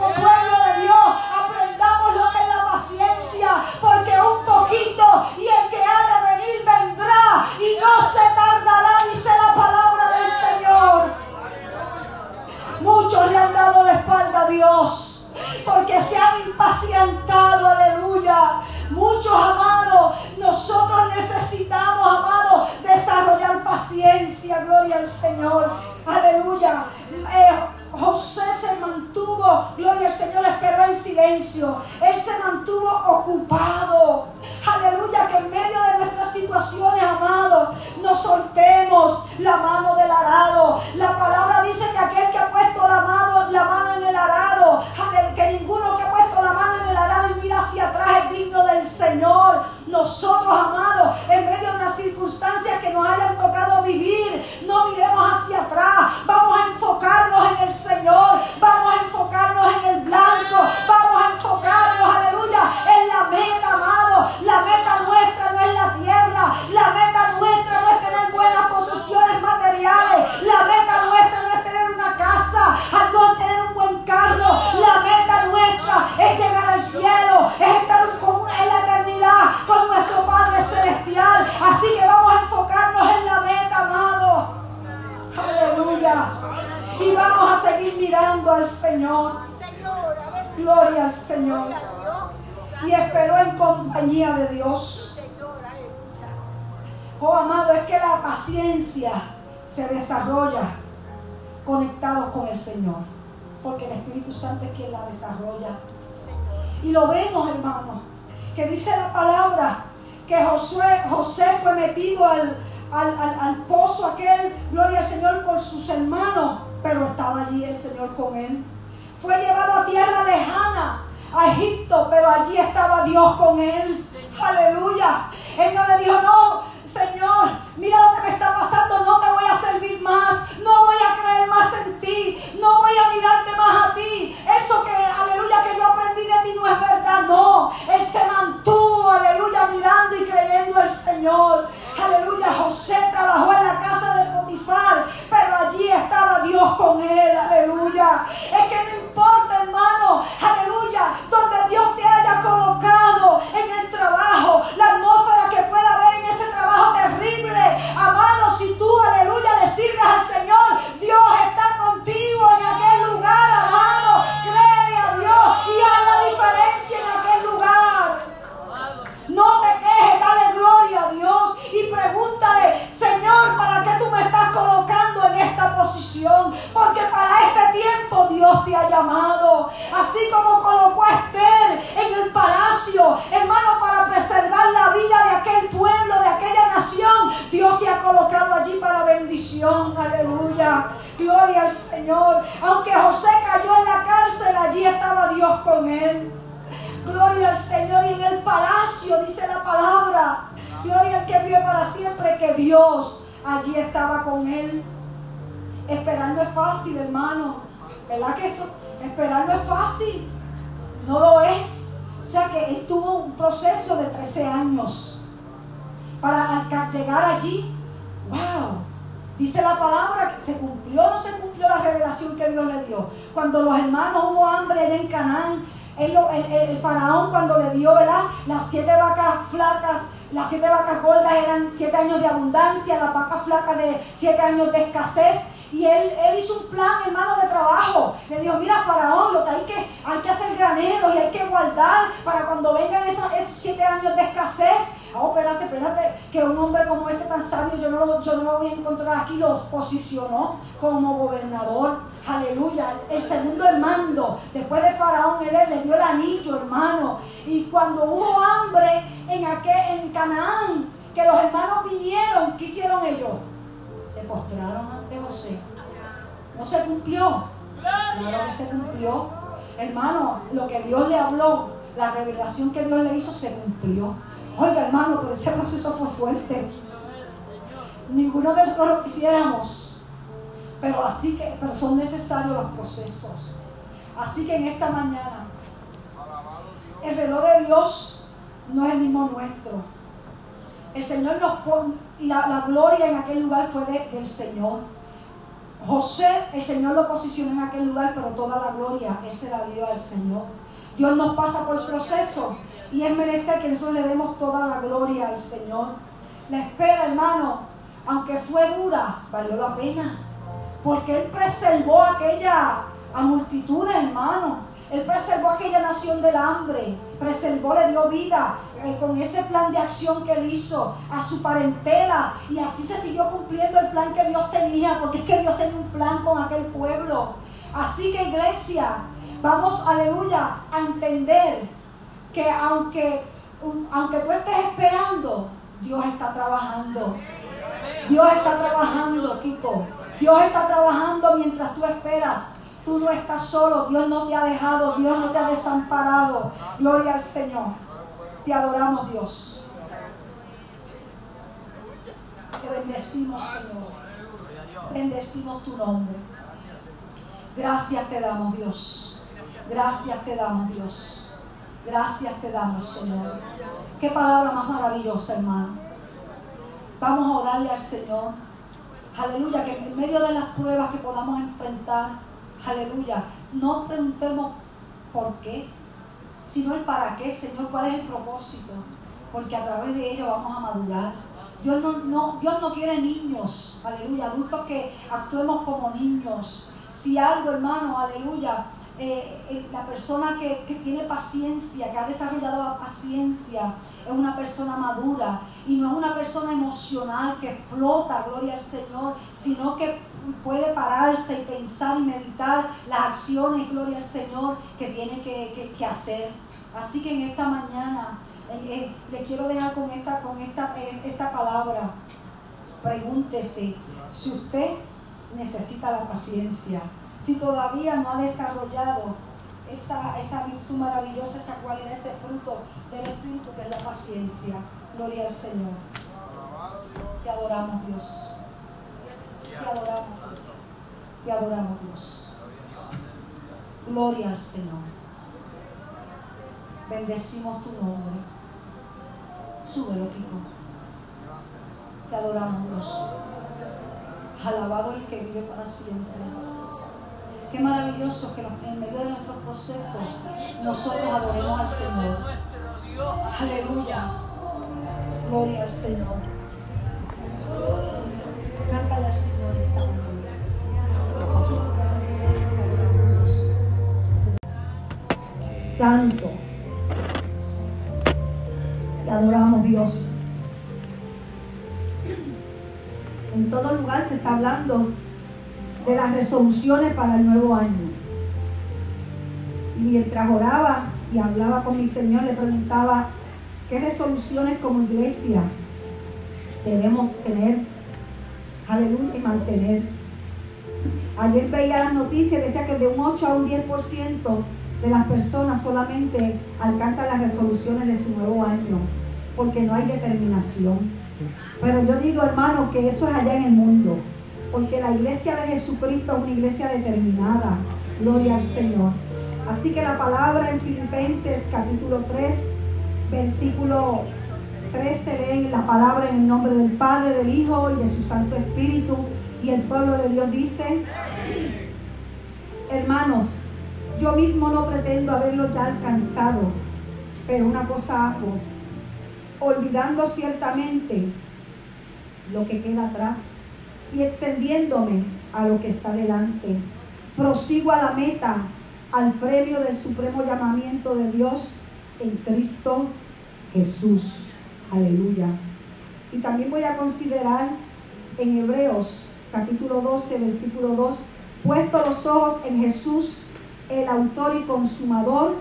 Dios allí estaba con él. Esperar no es fácil, hermano. ¿Verdad que eso? Esperar no es fácil. No lo es. O sea que él tuvo un proceso de 13 años para llegar allí. ¡Wow! Dice la palabra que se cumplió o no se cumplió la revelación que Dios le dio. Cuando los hermanos hubo hambre en Canaán, el, faraón cuando le dio. Las siete vacas flacas, las siete vacas gordas eran siete años de abundancia, las vacas flacas de siete años de escasez. Y él, él hizo un plan, hermano, de trabajo. Le dijo, mira, Faraón, lo que hay que, hay que hacer graneros y hay que guardar para cuando vengan esos siete años de escasez. Oh, espérate, espérate, que un hombre como este tan sabio, yo no, lo, yo no lo voy a encontrar aquí, lo posicionó como gobernador. Aleluya. El segundo en mando, después de Faraón, él le dio el anillo, hermano. Y cuando hubo hambre en, aquel, en Canaán, que los hermanos vinieron, ¿qué hicieron ellos? Se postraron ante José. No se cumplió. Claro que se cumplió. Hermano, lo que Dios le habló, la revelación que Dios le hizo, se cumplió. Oiga, hermano, pero ese proceso fue fuerte. Ninguno de nosotros lo quisiéramos. Pero así que, pero son necesarios los procesos. Así que en esta mañana, el reloj de Dios no es el mismo nuestro. El Señor nos pone, y la, gloria en aquel lugar fue del Señor. José, el Señor lo posicionó en aquel lugar, pero toda la gloria Él se la dio al Señor. Dios nos pasa por el proceso y es menester que nosotros le demos toda la gloria al Señor. La espera, hermano, aunque fue dura, valió la pena. Porque Él preservó aquella a multitudes, hermano. Él preservó aquella nación del hambre. Preservó, le dio vida eh, con ese plan de acción que él hizo a su parentela. Y así se siguió cumpliendo el plan que Dios tenía. Porque es que Dios tenía un plan con aquel pueblo. Así que iglesia, vamos, aleluya, a entender que aunque, aunque tú estés esperando, Dios está trabajando. Dios está trabajando, Kiko. Dios está trabajando mientras tú esperas. Tú no estás solo. Dios no te ha dejado. Dios no te ha desamparado. Gloria al Señor. Te adoramos, Dios. Te bendecimos, Señor. Bendecimos tu nombre. Gracias te damos, Dios. Gracias te damos, Dios. Gracias te damos, Señor. Qué palabra más maravillosa, hermano. Vamos a orarle al Señor. Aleluya, que en medio de las pruebas que podamos enfrentar, aleluya, no preguntemos por qué, sino el para qué, Señor, cuál es el propósito. Porque a través de ello vamos a madurar. Dios no, no, Dios no quiere niños, aleluya, adultos que actuemos como niños. Si algo, hermano, aleluya, eh, eh, la persona que, tiene paciencia, que ha desarrollado la paciencia, es una persona madura y no es una persona emocional que explota, gloria al Señor, sino que puede pararse y pensar y meditar las acciones, gloria al Señor, que tiene que, hacer. Así que en esta mañana eh, le quiero dejar con esta, con esta, esta palabra. Pregúntese si usted necesita la paciencia si todavía no ha desarrollado esa, esa virtud maravillosa, esa cualidad, ese fruto del Espíritu que es la paciencia. Gloria al Señor. Te adoramos, Dios. Te adoramos, Dios. Te adoramos, Dios. Gloria al Señor. Bendecimos tu nombre. Súbelo, Kiko. Te adoramos, Dios. Alabado el que vive para siempre. Qué maravilloso que en medio de nuestros procesos nosotros adoremos al Señor. Aleluya. Gloria al Señor. Cántale al Señor esta Santo. Te adoramos Dios. En todo lugar se está hablando de las resoluciones para el nuevo año. Y mientras oraba y hablaba con mi Señor, le preguntaba, ¿qué resoluciones como iglesia debemos tener? Aleluya y mantener. Ayer veía las noticias, decía que de un 8 a un 10% de las personas solamente alcanzan las resoluciones de su nuevo año, porque no hay determinación. Pero yo digo, hermano, que eso es allá en el mundo. Porque la iglesia de Jesucristo es una iglesia determinada. Gloria al Señor. Así que la palabra en Filipenses capítulo 3, versículo 13 leen la palabra en el nombre del Padre, del Hijo y de su Santo Espíritu. Y el pueblo de Dios dice, hermanos, yo mismo no pretendo haberlo ya alcanzado, pero una cosa hago, olvidando ciertamente lo que queda atrás y extendiéndome a lo que está delante. Prosigo a la meta, al premio del supremo llamamiento de Dios en Cristo Jesús. Aleluya. Y también voy a considerar en Hebreos capítulo 12, versículo 2, puesto los ojos en Jesús, el autor y consumador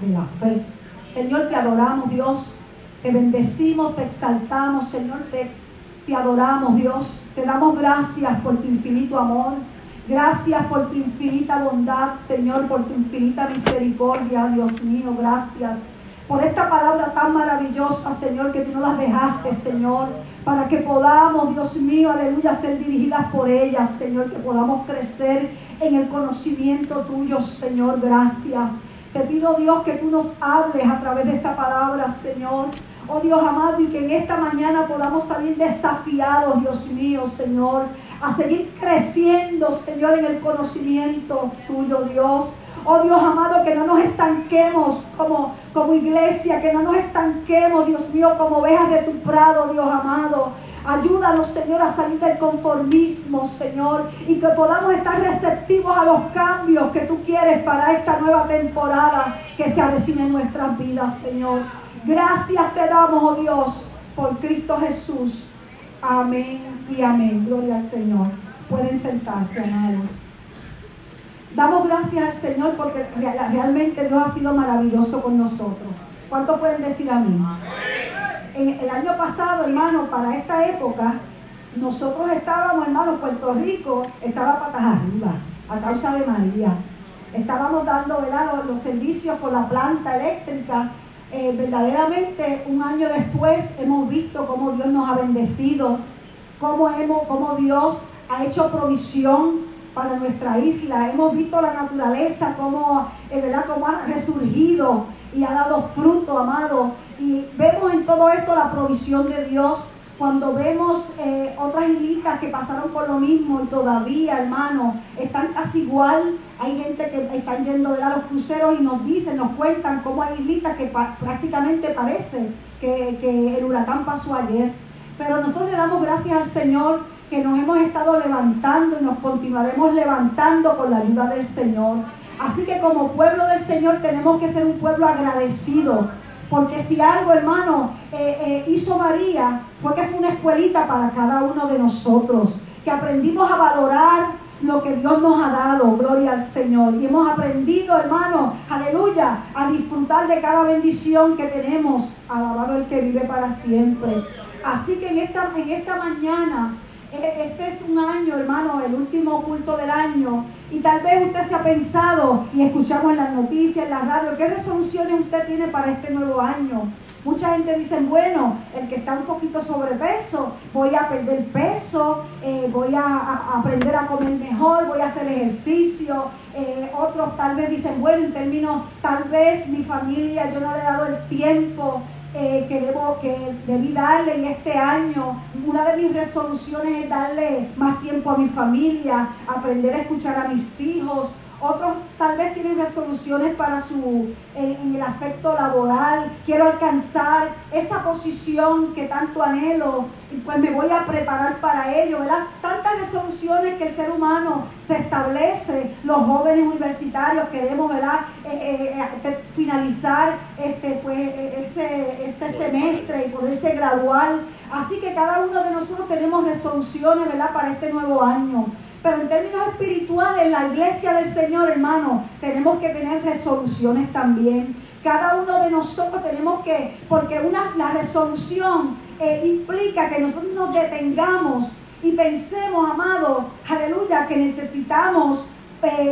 de la fe. Señor, te adoramos, Dios. Te bendecimos, te exaltamos, Señor, te, te adoramos, Dios. Te damos gracias por tu infinito amor. Gracias por tu infinita bondad, Señor, por tu infinita misericordia, Dios mío. Gracias por esta palabra tan maravillosa, Señor, que tú nos las dejaste, Señor, para que podamos, Dios mío, aleluya, ser dirigidas por ellas, Señor, que podamos crecer en el conocimiento tuyo, Señor. Gracias. Te pido, Dios, que tú nos hables a través de esta palabra, Señor. Oh Dios amado, y que en esta mañana podamos salir desafiados, Dios mío, Señor, a seguir creciendo, Señor, en el conocimiento tuyo, Dios. Oh Dios amado, que no nos estanquemos como, como iglesia, que no nos estanquemos, Dios mío, como ovejas de tu prado, Dios amado. Ayúdanos, Señor, a salir del conformismo, Señor, y que podamos estar receptivos a los cambios que tú quieres para esta nueva temporada que se avecina en nuestras vidas, Señor. Gracias te damos, oh Dios, por Cristo Jesús. Amén y amén. Gloria al Señor. Pueden sentarse, amados. Damos gracias al Señor porque realmente Dios ha sido maravilloso con nosotros. ¿Cuánto pueden decir a mí? En el año pasado, hermano, para esta época, nosotros estábamos, hermano, Puerto Rico estaba patas arriba a causa de María. Estábamos dando Los, los, servicios por la planta eléctrica. Eh, verdaderamente, un año después, hemos visto cómo Dios nos ha bendecido, cómo, hemos, cómo Dios ha hecho provisión para nuestra isla. Hemos visto la naturaleza como, eh, ¿verdad? como ha resurgido y ha dado fruto, amado. Y vemos en todo esto la provisión de Dios. Cuando vemos eh, otras islitas que pasaron por lo mismo y todavía, hermano, están casi igual. Hay gente que están yendo a los cruceros y nos dicen, nos cuentan cómo hay islitas que prácticamente parece que, que el huracán pasó ayer. Pero nosotros le damos gracias al Señor que nos hemos estado levantando y nos continuaremos levantando con la ayuda del Señor. Así que como pueblo del Señor tenemos que ser un pueblo agradecido. Porque si algo, hermano, eh, eh, hizo María, fue que fue una escuelita para cada uno de nosotros. Que aprendimos a valorar lo que Dios nos ha dado, gloria al Señor. Y hemos aprendido, hermano, aleluya, a disfrutar de cada bendición que tenemos. Alabado el que vive para siempre. Así que en esta, en esta mañana este es un año, hermano, el último culto del año. Y tal vez usted se ha pensado, y escuchamos en las noticias, en la radio, ¿qué resoluciones usted tiene para este nuevo año? Mucha gente dice, bueno, el que está un poquito sobrepeso, voy a perder peso, eh, voy a, aprender a comer mejor, voy a hacer ejercicio. Eh, otros tal vez dicen, bueno, en términos, tal vez mi familia, yo no le he dado el tiempo eh, que, debo, que debí darle y este año. Una de mis resoluciones es darle más tiempo a mi familia, aprender a escuchar a mis hijos, otros tal vez tienen resoluciones para su, en, el aspecto laboral. Quiero alcanzar esa posición que tanto anhelo y pues me voy a preparar para ello, ¿verdad? Tantas resoluciones que el ser humano se establece. Los jóvenes universitarios queremos, ¿verdad? Eh, eh, eh, finalizar este, pues, ese, ese semestre y poderse graduar. Así que cada uno de nosotros tenemos resoluciones, ¿verdad? Para este nuevo año. Pero en términos espirituales, la iglesia del Señor, hermano, tenemos que tener resoluciones también. Cada uno de nosotros tenemos que, porque una, la resolución eh, implica que nosotros nos detengamos y pensemos, amado, aleluya, que necesitamos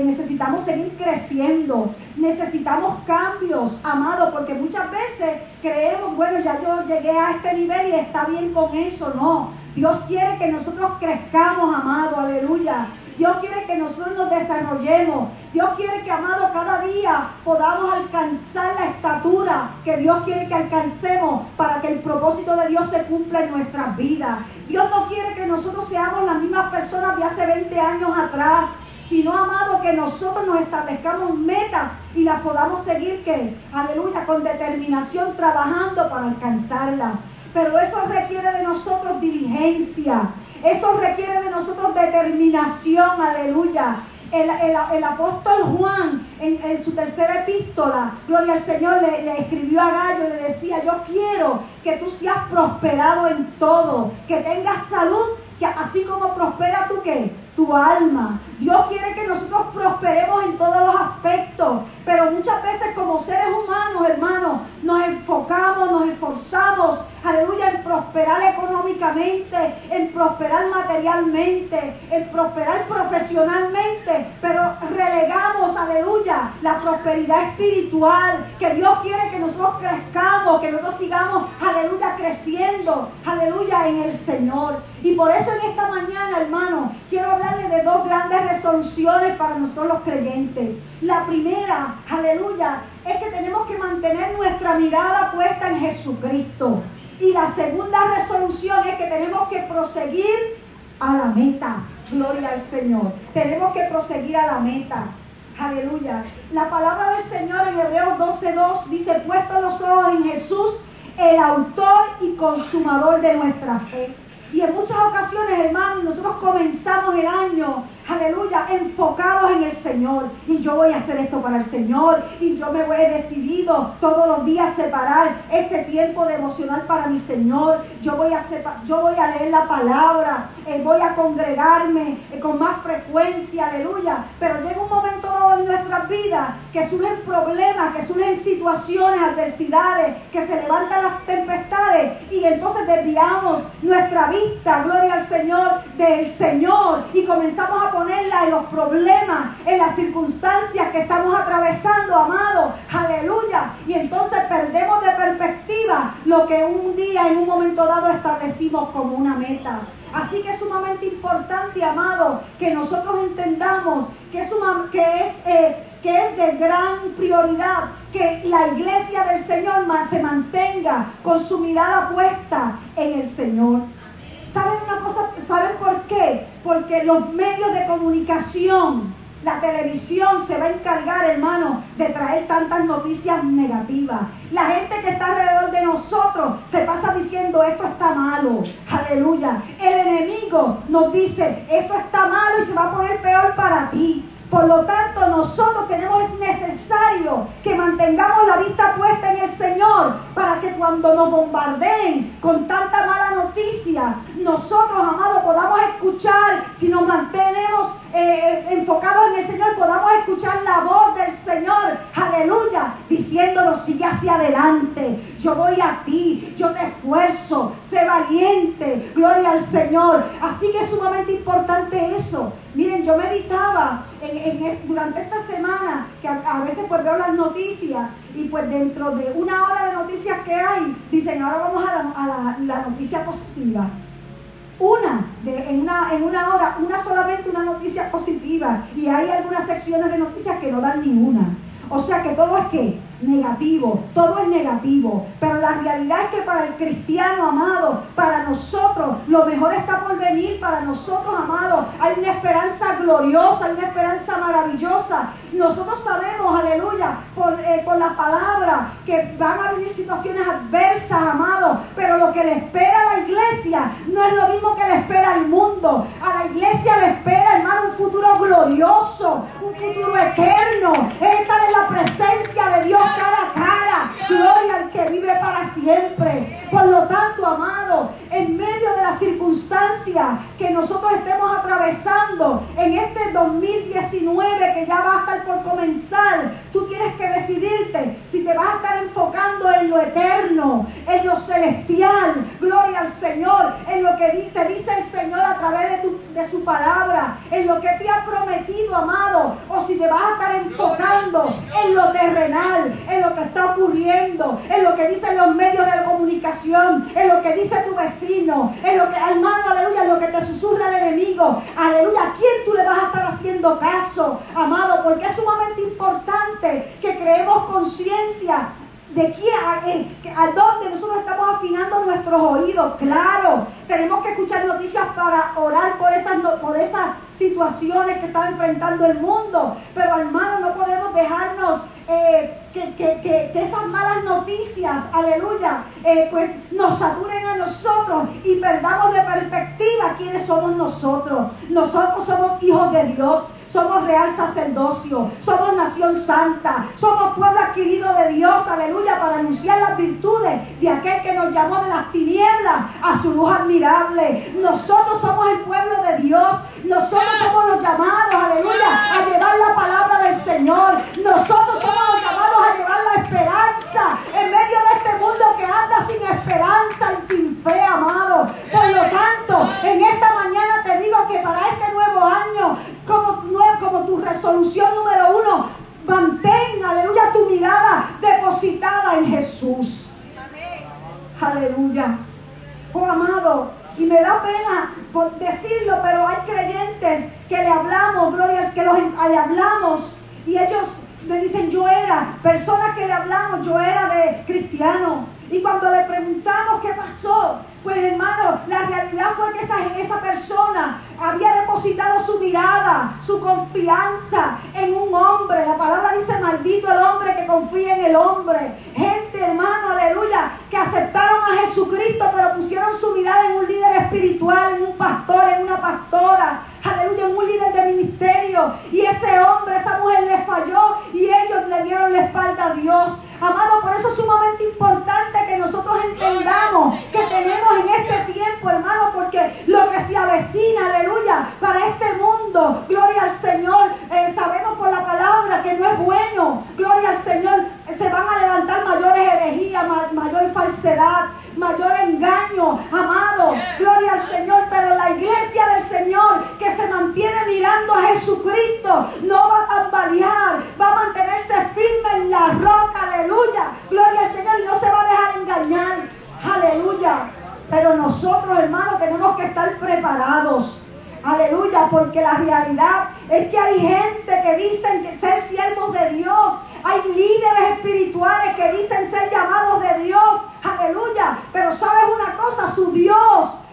necesitamos seguir creciendo, necesitamos cambios, amado, porque muchas veces creemos, bueno, ya yo llegué a este nivel y está bien con eso, no. Dios quiere que nosotros crezcamos, amado, aleluya. Dios quiere que nosotros nos desarrollemos. Dios quiere que, amado, cada día podamos alcanzar la estatura que Dios quiere que alcancemos para que el propósito de Dios se cumpla en nuestras vidas. Dios no quiere que nosotros seamos las mismas personas de hace 20 años atrás sino, amado, que nosotros nos establezcamos metas y las podamos seguir, que, aleluya, con determinación, trabajando para alcanzarlas. Pero eso requiere de nosotros diligencia, eso requiere de nosotros determinación, aleluya. El, apóstol Juan en, su tercera epístola, gloria al Señor, le, le, escribió a Gallo y le decía, yo quiero que tú seas prosperado en todo, que tengas salud, que así como prospera tú qué, tu alma. Dios quiere que nosotros prosperemos en todos los aspectos, pero muchas veces como seres humanos, hermanos, nos enfocamos, nos esforzamos, aleluya, en prosperar económicamente, en prosperar materialmente, en prosperar profesionalmente, pero relegamos, aleluya, la prosperidad espiritual, que Dios quiere que nosotros crezcamos, que nosotros sigamos, aleluya, creciendo, aleluya, en el Señor. Y por eso en esta mañana, hermano, quiero hablarle de dos grandes resoluciones para nosotros los creyentes. La primera, aleluya, es que tenemos que mantener nuestra mirada puesta en Jesucristo. Y la segunda resolución es que tenemos que proseguir a la meta. Gloria al Señor. Tenemos que proseguir a la meta. Aleluya. La palabra del Señor en Hebreos 12.2 dice, puesto los ojos en Jesús, el autor y consumador de nuestra fe. Y en muchas ocasiones, hermanos, nosotros comenzamos el año aleluya, enfocados en el Señor. Y yo voy a hacer esto para el Señor. Y yo me voy, decidido todos los días separar este tiempo devocional para mi Señor. Yo voy a, yo voy a leer la palabra. Eh, voy a congregarme eh, con más frecuencia, aleluya. Pero llega un momento dado en nuestras vidas que surgen problemas, que surgen situaciones, adversidades, que se levantan las tempestades. Y entonces desviamos nuestra vista, gloria al Señor, del Señor. Y comenzamos a ponerla en los problemas, en las circunstancias que estamos atravesando, amado. Aleluya. Y entonces perdemos de perspectiva lo que un día, en un momento dado, establecimos como una meta. Así que es sumamente importante, amado, que nosotros entendamos que es, que es, eh, que es de gran prioridad que la iglesia del Señor se mantenga con su mirada puesta en el Señor. ¿Saben una cosa? ¿Saben por qué? Porque los medios de comunicación, la televisión se va a encargar, hermano, de traer tantas noticias negativas. La gente que está alrededor de nosotros se pasa diciendo esto está malo. Aleluya. El enemigo nos dice esto está malo y se va a poner peor para ti. Por lo tanto, nosotros tenemos, es necesario que mantengamos la vista puesta en el Señor para que cuando nos bombardeen con tanta mala noticia, nosotros, amados, podamos escuchar, si nos mantenemos eh, enfocados en el Señor, podamos escuchar la voz del Señor, aleluya, diciéndonos, sigue hacia adelante, yo voy a ti, yo te esfuerzo, sé valiente, gloria al Señor. Así que es sumamente importante eso. Miren, yo meditaba durante esta semana, que a, veces pues veo las noticias y pues dentro de una hora de noticias que hay, dicen, ahora vamos a la, noticia positiva. Una, de, en, una, en una hora, una solamente una noticia positiva. Y hay algunas secciones de noticias que no dan ni una. O sea que todo es que negativo, todo es negativo. Pero la realidad es que para el cristiano amado, para nosotros, lo mejor está por venir para nosotros, amados. Hay una esperanza gloriosa, hay una esperanza maravillosa. Nosotros sabemos, aleluya, por, eh, la palabra, que van a venir situaciones adversas, amados. Pero lo que le espera a la iglesia no es lo mismo que le espera al mundo. A la iglesia le espera, hermano, un futuro glorioso, un futuro eterno. Estar en la presencia de Dios cara a cara. Gloria al que vive para siempre. Por lo tanto, amado, en medio de las circunstancias que nosotros estemos atravesando en este 2019 que ya va a estar por comenzar, tú tienes que decidirte si te vas a estar enfocando en lo eterno, en lo celestial. Gloria al Señor, en lo que te dice el Señor a través de tu de su palabra, en lo que te ha prometido, amado, o si te vas a estar enfocando en lo terrenal, en lo que está ocurriendo, en lo que dicen los medios de comunicación, en lo que dice tu vecino, en lo que, hermano, aleluya, en lo que te susurra el enemigo, aleluya, ¿a quién tú le vas a estar haciendo caso, amado? Porque es sumamente importante que creemos conciencia de quién, a, a, dónde nosotros estamos afinando nuestros oídos. Claro, tenemos que escuchar noticias para orar por esas, por esas situaciones que está enfrentando el mundo. Pero hermano, no podemos dejarnos eh, que, esas malas noticias, aleluya, eh, pues nos saturen a nosotros y perdamos de perspectiva quiénes somos nosotros. Nosotros somos hijos de Dios somos real sacerdocio, somos nación santa, somos pueblo adquirido de Dios, aleluya, para anunciar las virtudes de aquel que nos llamó de las tinieblas a su luz admirable. Nosotros somos el pueblo de Dios, nosotros somos los llamados, aleluya, a llevar la palabra del Señor. Nosotros somos los llamados a llevar la esperanza en medio de sin esperanza y sin fe, amado. Por lo tanto, en esta mañana te digo que para este nuevo año, como, como tu resolución número uno, mantén, aleluya, tu mirada depositada en Jesús. Aleluya. Oh amado, y me da pena por decirlo, pero hay creyentes que le hablamos, glorias, que los, le hablamos y ellos me dicen, yo era, personas que le hablamos, yo era de cristiano. Y cuando le preguntamos qué pasó, pues hermano, la realidad fue que esa, esa persona había depositado su mirada, su confianza en un hombre. La palabra dice, maldito el hombre que confía en el hombre. Gente, hermano, aleluya, que aceptaron a Jesucristo, pero pusieron su mirada en un líder espiritual, en un pastor, en una pastora. Aleluya, en un líder de ministerio. Y ese hombre, esa mujer le falló y ellos le dieron la espalda a Dios. Amado, por eso es sumamente importante que nosotros entendamos que tenemos en este tiempo, hermano, porque lo que se avecina, aleluya, para este mundo, gloria al Señor, eh, sabemos por la palabra que no es bueno, gloria al Señor, se van a levantar mayores herejías, mayor falsedad, mayor engaño, amado, gloria al Señor, pero la iglesia del Señor que se mantiene mirando a Jesucristo no va a tambalear, va a mantenerse firme en la roca, aleluya, gloria al Señor y no se va a dejar engañar, aleluya. Pero nosotros, hermanos, tenemos que estar preparados. Aleluya, porque la realidad es que hay gente que dicen que ser siervos de Dios. Hay líderes espirituales que dicen ser llamados de Dios. Aleluya. Pero sabes una cosa, su Dios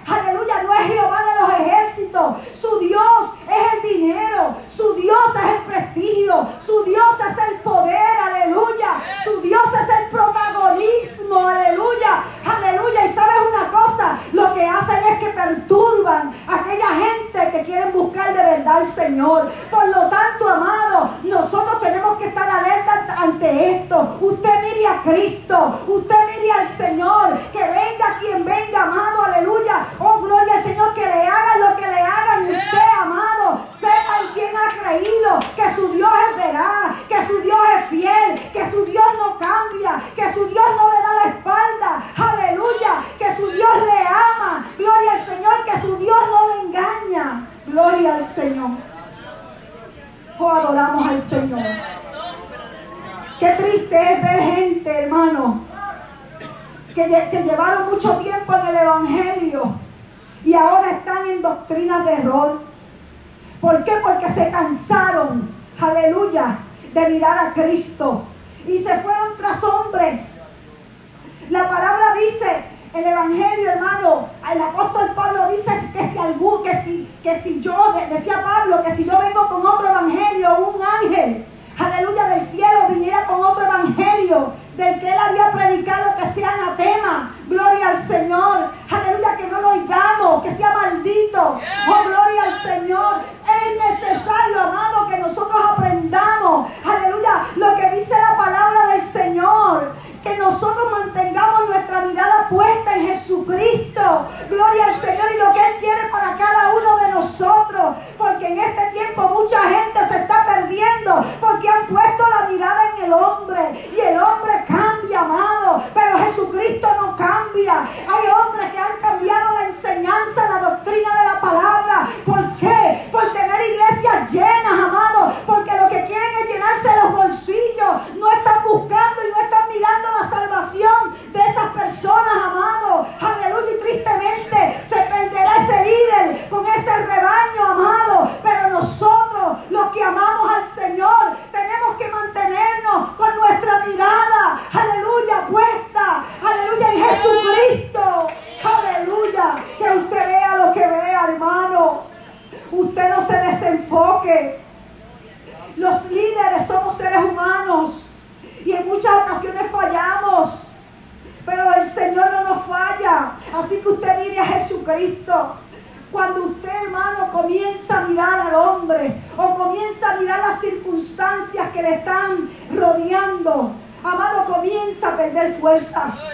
amado, comienza a perder fuerzas.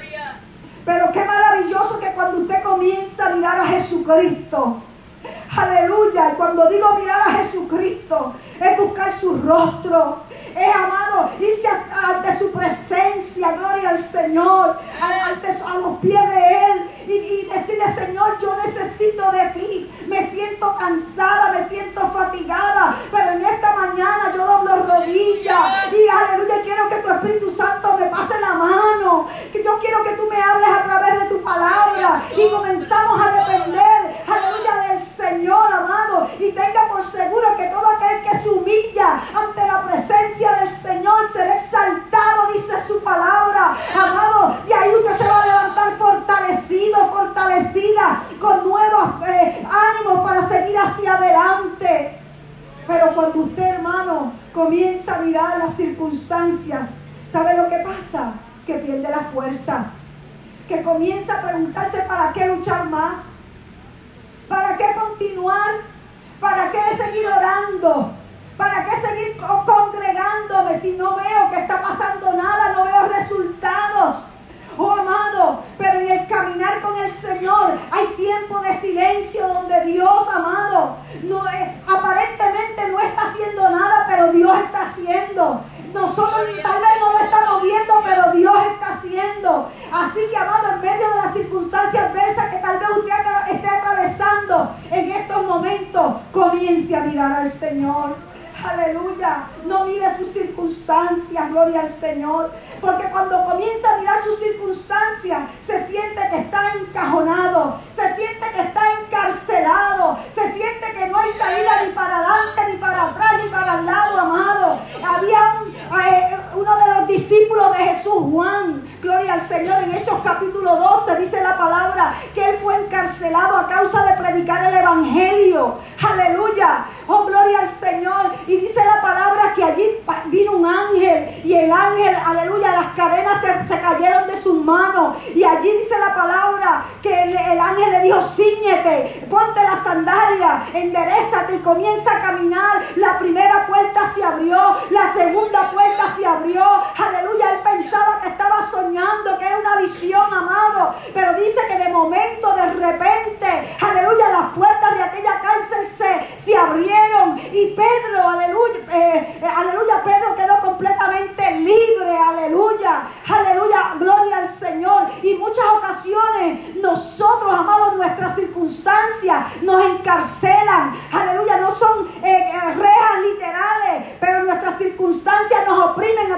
Pero qué maravilloso que cuando usted comienza a mirar a Jesucristo, Aleluya. Y cuando digo mirar a Jesucristo, es buscar su rostro. Es, amado, irse ante su presencia, gloria al Señor, ante, a los pies de Él y, decirle, Señor, yo necesito de ti. Me siento cansada, me siento fatigada, pero en esta mañana yo doblo rodillas y aleluya, quiero que tu Espíritu Santo me pase la mano. Que yo quiero que tú me hables a través de tu palabra y comenzamos a depender, aleluya, del Señor, amado. Y tenga por seguro que todo aquel que se humilla ante la presencia del Señor será exaltado, dice su palabra, amado. Y ahí usted se va a levantar fortalecido, fortalecida, con nuevos eh, ánimos para seguir hacia adelante. Pero cuando usted, hermano, comienza a mirar las circunstancias, ¿sabe lo que pasa? Que pierde las fuerzas. Que comienza a preguntarse para qué luchar más ¿Para qué continuar? ¿Para qué seguir orando? ¿Para qué seguir congregándome si no veo que está pasando nada, no veo resultados? Oh amado, pero en el caminar con el Señor hay tiempo de silencio donde Dios, amado, no, aparentemente no está haciendo nada, pero Dios está haciendo. Nosotros tal vez no lo estamos viendo, pero Dios está haciendo. Así que, amado, en medio de las circunstancias adversas que tal vez usted esté atravesando en estos momentos, comience a mirar al Señor. Aleluya. No mire sus circunstancias, gloria al Señor. Porque cuando comienza a mirar sus circunstancias, se siente que está encajonado, se siente que está encarcelado, se siente que no hay salida ni para adelante, ni para atrás, ni para el lado, amado. Había eh, uno de los discípulos de Jesús, Juan, gloria al Señor, en Hechos capítulo 12 dice la palabra que él fue encarcelado a causa de predicar el Evangelio. Aleluya. Oh, gloria al Señor. Y dice la palabra que allí vino un ángel y el ángel, aleluya, las cadenas se, cayeron de sus manos. Y allí dice la palabra que el, ángel le dijo, ciñete, ponte la sandalia, enderezate y comienza a caminar. La primera puerta se abrió, la segunda puerta se abrió. Aleluya, él pensaba que estaba soñando, que era una visión, amado. Pero dice que de momento, de repente, aleluya, las puertas de aquella cárcel se, se abrieron. Y Pedro, aleluya, eh, eh, aleluya, Pedro quedó completamente libre, aleluya, aleluya, gloria al Señor. Y muchas ocasiones nosotros, amados, nuestras circunstancias nos encarcelan, aleluya, no son eh, rejas literales, pero nuestras circunstancias nos oprimen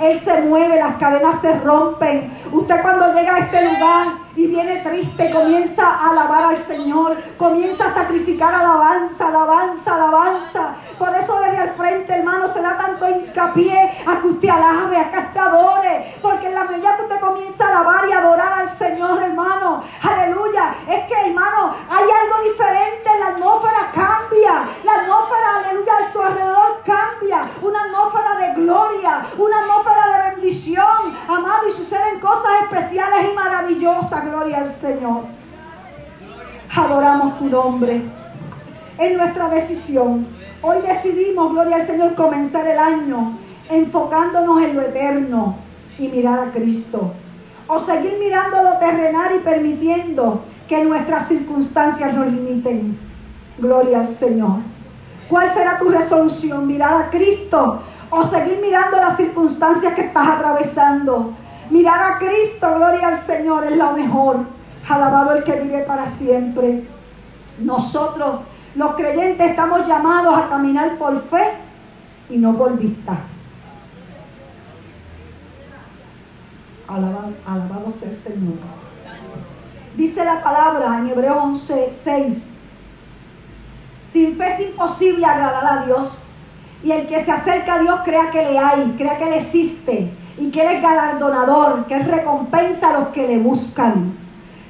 Él se mueve, las cadenas se rompen. Usted cuando llega a este lugar y viene triste, comienza a alabar al Señor, comienza a sacrificar alabanza, alabanza, alabanza. Por eso desde el frente, hermano, se da tanto hincapié a que usted alabe, a que usted adore. Porque en la medida que usted comienza a alabar y adorar al Señor, hermano, aleluya, es que, hermano, hay algo diferente, la atmósfera cambia, la atmósfera, aleluya, a su alrededor cambia, una atmósfera de gloria, una atmósfera de bendición, amado, y suceden cosas especiales gloria al Señor. Adoramos tu nombre. En nuestra decisión, hoy decidimos, gloria al Señor, comenzar el año enfocándonos en lo eterno y mirar a Cristo. O seguir mirando lo terrenal y permitiendo que nuestras circunstancias nos limiten. Gloria al Señor. ¿Cuál será tu resolución? ¿Mirar a Cristo o seguir mirando las circunstancias que estás atravesando? Mirar a Cristo, gloria al Señor, es lo mejor. Alabado el que vive para siempre. Nosotros, los creyentes, estamos llamados a caminar por fe y no por vista. Alabado, alabado sea el Señor. Dice la palabra en Hebreos 11, 6. Sin fe es imposible agradar a Dios. Y el que se acerca a Dios crea que le hay, crea que le existe y que Él es galardonador, que Él recompensa a los que le buscan.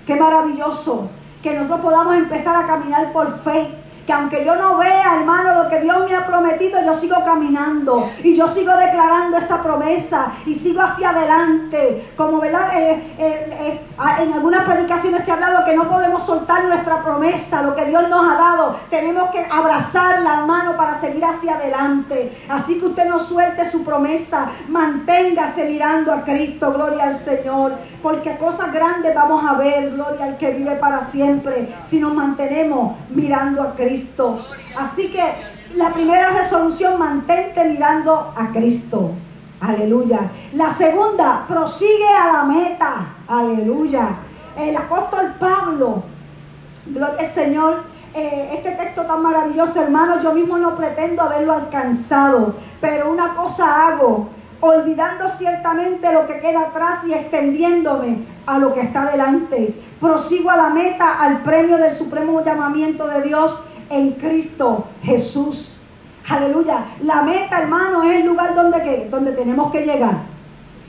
Qué maravilloso que nosotros podamos empezar a caminar por fe que aunque yo no vea, hermano, lo que Dios me ha prometido, yo sigo caminando y yo sigo declarando esa promesa y sigo hacia adelante. Como, ¿verdad? Eh, eh, eh, en algunas predicaciones se ha hablado que no podemos soltar nuestra promesa, lo que Dios nos ha dado. Tenemos que abrazar la mano para seguir hacia adelante. Así que usted no suelte su promesa, manténgase mirando a Cristo, gloria al Señor, porque cosas grandes vamos a ver, gloria al que vive para siempre, si nos mantenemos mirando a Cristo. Así que la primera resolución, mantente mirando a Cristo. Aleluya. La segunda, prosigue a la meta. Aleluya. El apóstol Pablo, gloria Señor, eh, este texto tan maravilloso, hermano, yo mismo no pretendo haberlo alcanzado, pero una cosa hago, olvidando ciertamente lo que queda atrás y extendiéndome a lo que está delante. Prosigo a la meta, al premio del supremo llamamiento de Dios en Cristo Jesús. Aleluya. La meta, hermano, es el lugar donde, donde tenemos que llegar.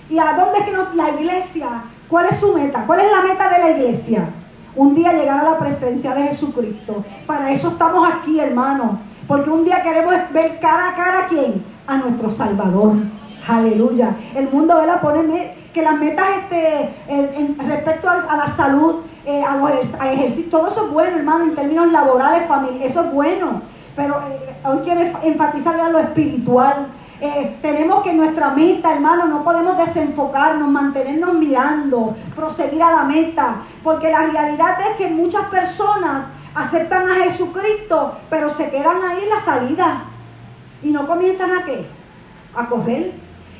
¿Y a dónde es que nos, la iglesia? ¿Cuál es su meta? ¿Cuál es la meta de la iglesia? Un día llegar a la presencia de Jesucristo. Para eso estamos aquí, hermano. Porque un día queremos ver cara a cara a quién? A nuestro Salvador. Aleluya. El mundo la pone que las metas este, en, respecto a la salud, eh, a, los, ejercicios, todo eso es bueno, hermano, en términos laborales, familia, eso es bueno. Pero eh, hoy quiero enfatizar lo espiritual. Eh, tenemos que nuestra meta, hermano, no podemos desenfocarnos, mantenernos mirando, proseguir a la meta, porque la realidad es que muchas personas aceptan a Jesucristo, pero se quedan ahí en la salida y no comienzan a qué? A correr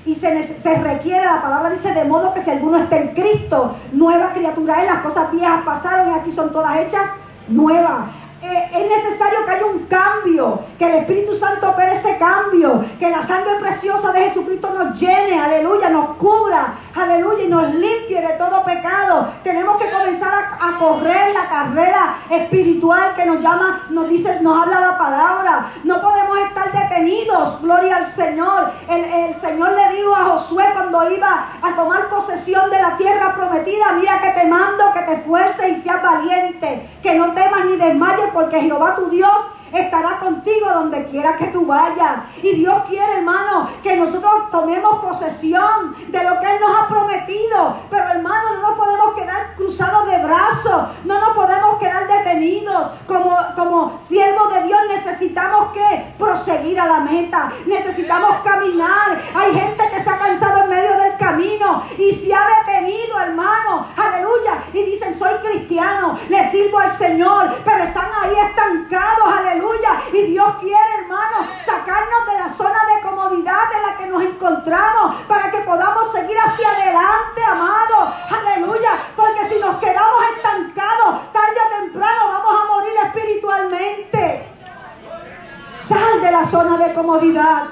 y se, se, requiere, la palabra dice, de modo que si alguno está en Cristo, nueva criatura es, las cosas viejas pasaron y aquí son todas hechas nuevas. Eh, es necesario que haya un cambio, que el Espíritu Santo opere ese cambio, que la sangre preciosa de Jesucristo nos llene, aleluya, nos cubra, aleluya, y nos limpie de todo pecado. Tenemos que comenzar a, correr la carrera espiritual que nos llama, nos dice, nos habla la palabra. No podemos estar detenidos, gloria al Señor. El, el Señor le dijo a Josué cuando iba a tomar posesión de la tierra prometida, mira que te mando, que te esfuerces y seas valiente, que no temas ni desmayes, porque Jehová tu Dios estará contigo donde quiera que tú vayas. Y Dios quiere, hermano, que nosotros tomemos posesión de lo que Él nos ha prometido. Pero, hermano, no nos podemos quedar cruzados de brazos, no nos podemos quedar detenidos. Como, como siervos de Dios necesitamos que proseguir a la meta, necesitamos caminar. Hay gente que se ha cansado en medio del camino y se ha detenido, hermano. Aleluya. Y dicen, soy cristiano, le sirvo al Señor, pero están ahí estancados, aleluya y Dios quiere, hermano, sacarnos de la zona de comodidad en la que nos encontramos para que podamos seguir hacia adelante, amado. Aleluya. Porque si nos quedamos estancados, tarde o temprano vamos a morir espiritualmente. Sal de la zona de comodidad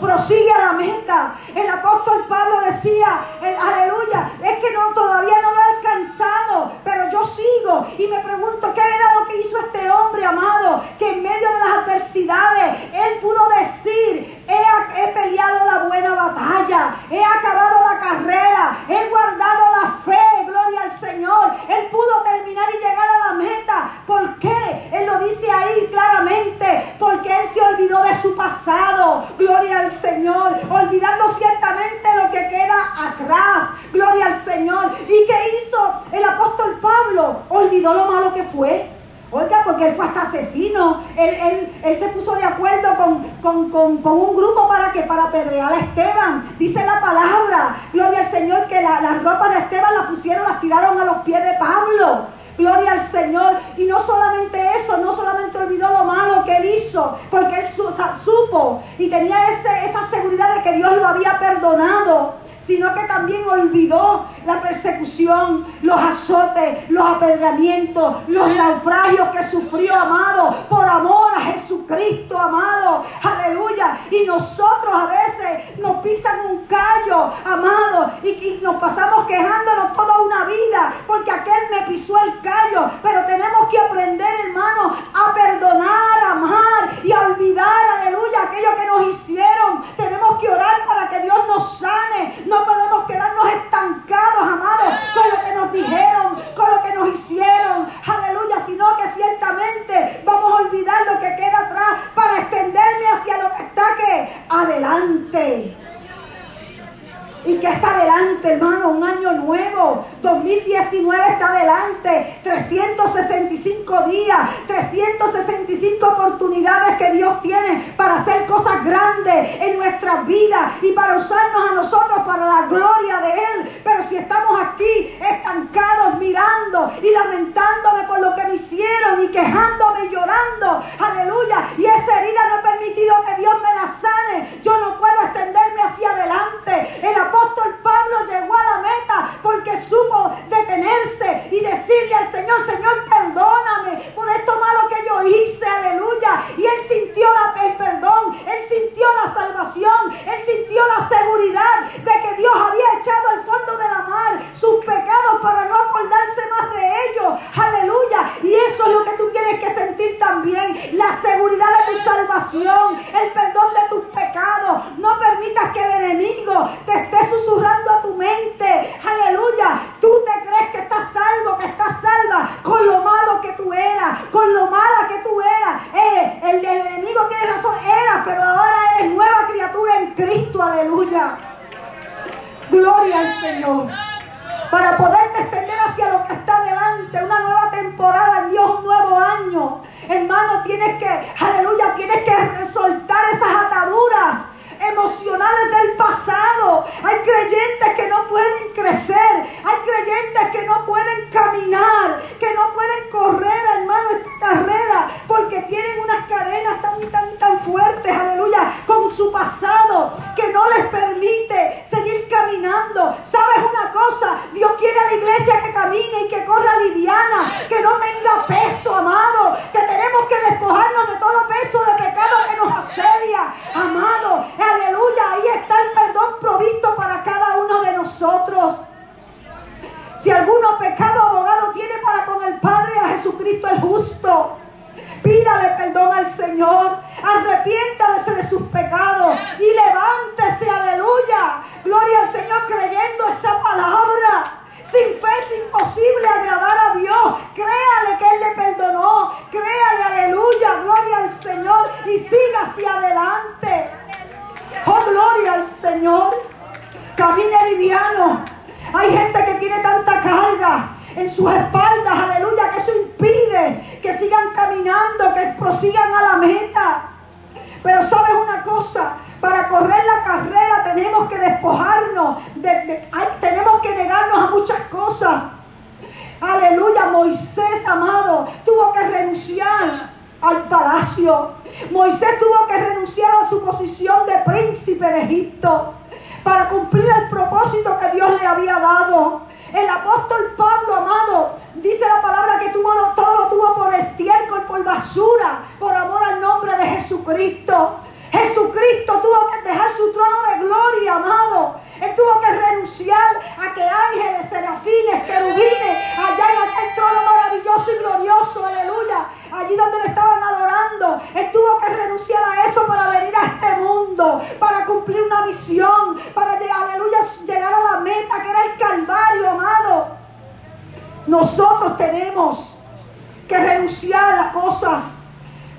prosigue a la meta. El apóstol Pablo decía, aleluya, es que no, todavía no lo he alcanzado, pero yo sigo y me pregunto qué era lo que hizo este hombre amado, que en medio de las adversidades él pudo decir, he, he peleado la buena batalla, he acabado la carrera, he guardado la fe, gloria al Señor, él pudo terminar y llegar a la meta. ¿Por qué? Él lo dice ahí claramente, porque él se olvidó de su pasado, gloria al Señor, olvidando ciertamente lo que queda atrás. Gloria al Señor. ¿Y qué hizo el apóstol Pablo? Olvidó lo malo que fue. Oiga, porque él fue hasta asesino. Él, se puso de acuerdo con, un grupo para que para apedrear a Esteban. Dice la palabra, gloria al Señor, que la, las ropas de Esteban las pusieron, las tiraron a los pies de Pablo. Gloria al Señor. Y no solamente eso, no solamente olvidó lo malo que él hizo, porque él supo y tenía ese, esa seguridad de que Dios lo había perdonado sino que también olvidó la persecución, los azotes, los apedramientos, los naufragios que sufrió, amado, por amor a Jesucristo, amado. Aleluya. Y nosotros a veces nos pisan un callo, amado, y, y nos pasamos quejándonos toda una vida, porque aquel me pisó el callo. Pero tenemos que aprender, hermano, a perdonar, a amar y olvidar, aleluya, aquello que nos hicieron. Tenemos que orar para que Dios nos sane. No podemos quedarnos estancados, amados, con lo que nos dijeron, con lo que nos hicieron. Aleluya, sino que ciertamente vamos a olvidar lo que queda atrás para extenderme hacia lo que está que adelante. ¿Y que está adelante, hermano? Un año nuevo. 2019 está adelante. 365 días. 365 oportunidades que Dios tiene para hacer cosas grandes en nuestras vidas y para usarnos a nosotros para la gloria de Él. Pero si estamos aquí estancados, mirando y lamentándome por lo que me hicieron y quejándome y llorando, aleluya, y esa herida no ha permitido que Dios me la sane, yo no puedo extenderme hacia adelante. El apóstol Pablo llegó a la meta porque supo detenerse y decirle al Señor, Señor, perdóname por esto malo que yo hice, aleluya. Y él sintió el perdón, él sintió la salvación, él sintió la seguridad de que Dios había echado al fondo de la mar sus pecados para no acordarse más de ellos, aleluya. Y eso es lo que tú tienes que sentir también, la seguridad de tu salvación, el perdón de tus pecados. No permitas que el enemigo te esté susurrando a tu mente. Aleluya. Tú te crees que estás salvo, que estás salva con lo malo que tú eras, con lo mala que tú eras. Eh, el, enemigo tiene razón, era, pero ahora eres nueva criatura en Cristo. Aleluya. Gloria al Señor. Para poderte extender hacia lo que está delante, una nueva temporada Dios, un nuevo año. Hermano, tienes que, aleluya, tienes que soltar esas ataduras emocionales del pasado. Hay creyentes que no pueden crecer. Hay creyentes que no pueden caminar, que no pueden correr, hermano, esta carrera, porque tienen unas cadenas tan, tan, tan fuertes, aleluya, con su pasado, que no les permite seguir caminando. ¿Sabes una cosa? Dios quiere a la iglesia que camine y que corra liviana, que no tenga peso, amado, que tenemos que despojarnos de todo peso de pecado que nos asedia, amado. Aleluya, ahí está el perdón provisto para cada uno de nosotros. Si alguno pecado, abogado tiene para con el Padre a Jesucristo el justo. Pídale perdón al Señor. Arrepiéntase de sus pecados y levántese, aleluya. Gloria al Señor creyendo esa palabra. Sin fe es imposible agradar a Dios. Créale que Él le perdonó. Créale, aleluya, gloria al Señor. Y siga hacia adelante. Señor. Camine liviano. Hay gente que tiene tanta carga en sus espaldas, aleluya, que eso impide que sigan caminando, que prosigan a la meta. Pero sabes una cosa, para correr la carrera tenemos que despojarnos, tenemos que negarnos a muchas cosas. Aleluya, Moisés amado tuvo que renunciar al palacio. Moisés tuvo que renunciar a su posición de príncipe de Egipto para cumplir el propósito que Dios le había dado. El apóstol Pablo, amado, dice la palabra que tuvo, todo lo tuvo por estiércol, por basura, por amor al nombre de Jesucristo. Jesucristo tuvo que dejar su trono de gloria, amado. Él tuvo que renunciar a que ángeles, serafines, querubines, allá en aquel trono maravilloso y glorioso, aleluya, allí donde le estaban adorando. Él tuvo que renunciar a eso para venir a este mundo, para cumplir una misión, para llegar, aleluya, llegar a la meta que era el Calvario, amado. Nosotros tenemos que renunciar a cosas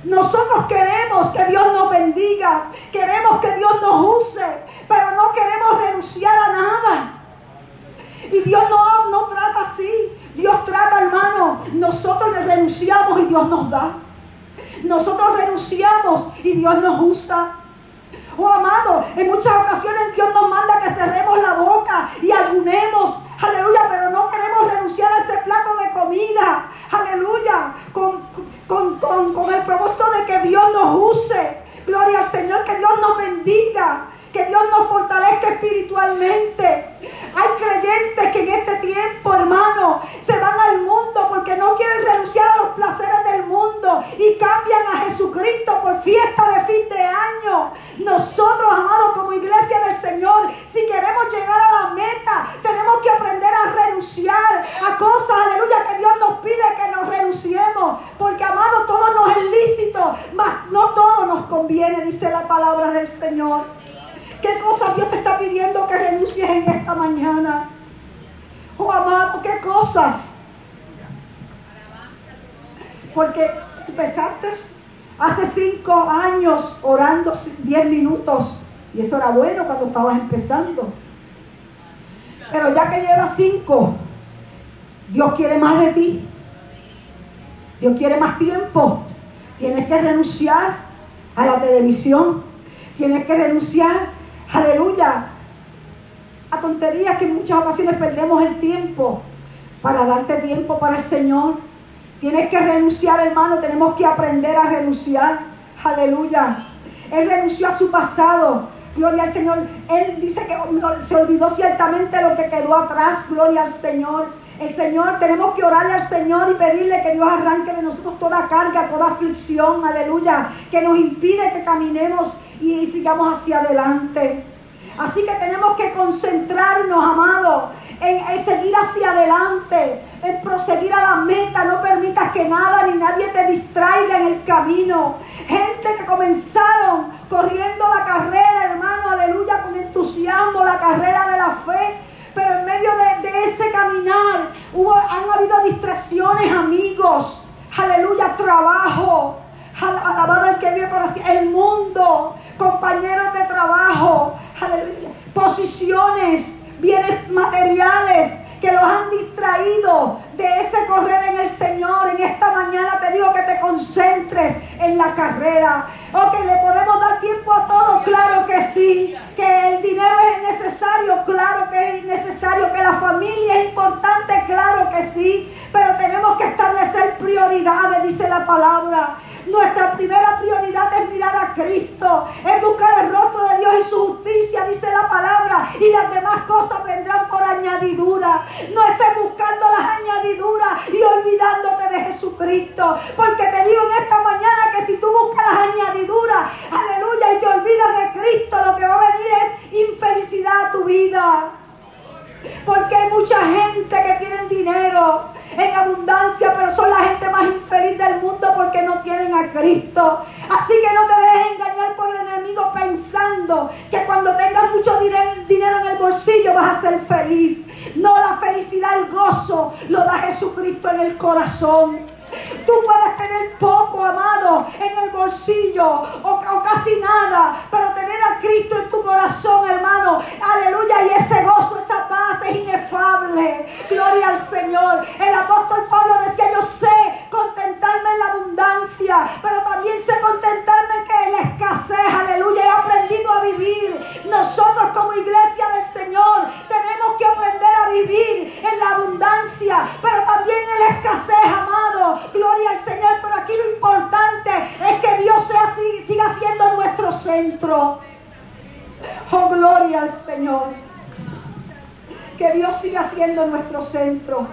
nosotros queremos que Dios nos bendiga, queremos que Dios nos use, pero no queremos renunciar a nada. Y Dios no, no trata así. Dios trata, hermano. Nosotros le renunciamos y Dios nos da. Nosotros renunciamos y Dios nos usa. Oh amado, en muchas ocasiones Dios nos manda que cerremos la boca y ayunemos. Aleluya, pero no queremos renunciar a ese plato de comida. Aleluya, con, con, el propósito de que Dios nos use. Gloria al Señor, que Dios nos bendiga, que Dios nos fortalezca espiritualmente. Hay creyentes que en este tiempo, hermano, se van al mundo porque no quieren renunciar a los placeres del mundo y cambian a Jesucristo por fiesta de fin de año. Nosotros, amados, como iglesia del Señor, si queremos llegar a la meta, tenemos que aprender a renunciar a cosas, aleluya, que Dios nos pide que nos renunciemos. Porque, amado, todo nos es lícito, mas no todo nos conviene, dice la palabra del Señor. ¿Qué cosas Dios te está pidiendo que renuncies en esta mañana? Oh, amado, ¿qué cosas? Porque empezaste hace cinco años orando diez minutos. Y eso era bueno cuando estabas empezando. Pero ya que llevas cinco, Dios quiere más de ti. Dios quiere más tiempo. Tienes que renunciar a la televisión. Tienes que renunciar, aleluya, a tonterías que en muchas ocasiones perdemos el tiempo para darte tiempo para el Señor. Tienes que renunciar, hermano. Tenemos que aprender a renunciar. Aleluya. Él renunció a su pasado. Gloria al Señor. Él dice que se olvidó ciertamente lo que quedó atrás. Gloria al Señor. El Señor, tenemos que orarle al Señor y pedirle que Dios arranque de nosotros toda carga, toda aflicción, aleluya, que nos impide que caminemos y sigamos hacia adelante. Así que tenemos que concentrarnos, amados, en, seguir hacia adelante, en proseguir a la meta. No permitas que nada ni nadie te distraiga en el camino. Gente que comenzaron corriendo la carrera, hermano, aleluya, con entusiasmo, la carrera de la fe. Pero en medio de, ese caminar hubo, han habido distracciones, amigos. Aleluya, trabajo. Alabado el que vive por así. El mundo, compañeros de trabajo. Posiciones bienes materiales que los han distraído de ese correr en el Señor. En esta mañana te digo que te concentres en la carrera. O le podemos dar tiempo a todo, claro que sí. Que el dinero es necesario, claro que es necesario. Que la familia es importante, claro que sí. Pero tenemos que establecer prioridades, dice la palabra. Nuestra primera prioridad es mirar a Cristo, es buscar el rostro de Dios y su justicia, dice la palabra, y las demás cosas vendrán por añadidura. No estés buscando las añadiduras y olvidándote de Jesucristo, porque te digo en esta mañana que si tú buscas las añadiduras, aleluya, y te olvidas de Cristo, lo que va a venir es infelicidad a tu vida. Porque hay mucha gente que tiene dinero en abundancia, pero son la gente más infeliz del mundo porque no tienen a Cristo. Así que no te dejes engañar por el enemigo pensando que cuando tengas mucho dinero en el bolsillo vas a ser feliz. No, la felicidad, el gozo lo da Jesucristo en el corazón. Tú puedes tener poco, amado, en el bolsillo o, casi nada, pero tener a Cristo en tu corazón, hermano. Aleluya. Y ese gozo, esa paz es inefable. Gloria al Señor. El apóstol Pablo decía, yo sé contentarme en la abundancia, pero también sé contentarme que en la escasez. Aleluya. He aprendido a vivir. Nosotros como iglesia del Señor tenemos que aprender a vivir en la abundancia, pero también en la escasez, amado. Gloria al Señor. Pero aquí lo importante es que Dios sea siga siendo nuestro centro. Oh, gloria al Señor. Que Dios siga siendo nuestro centro.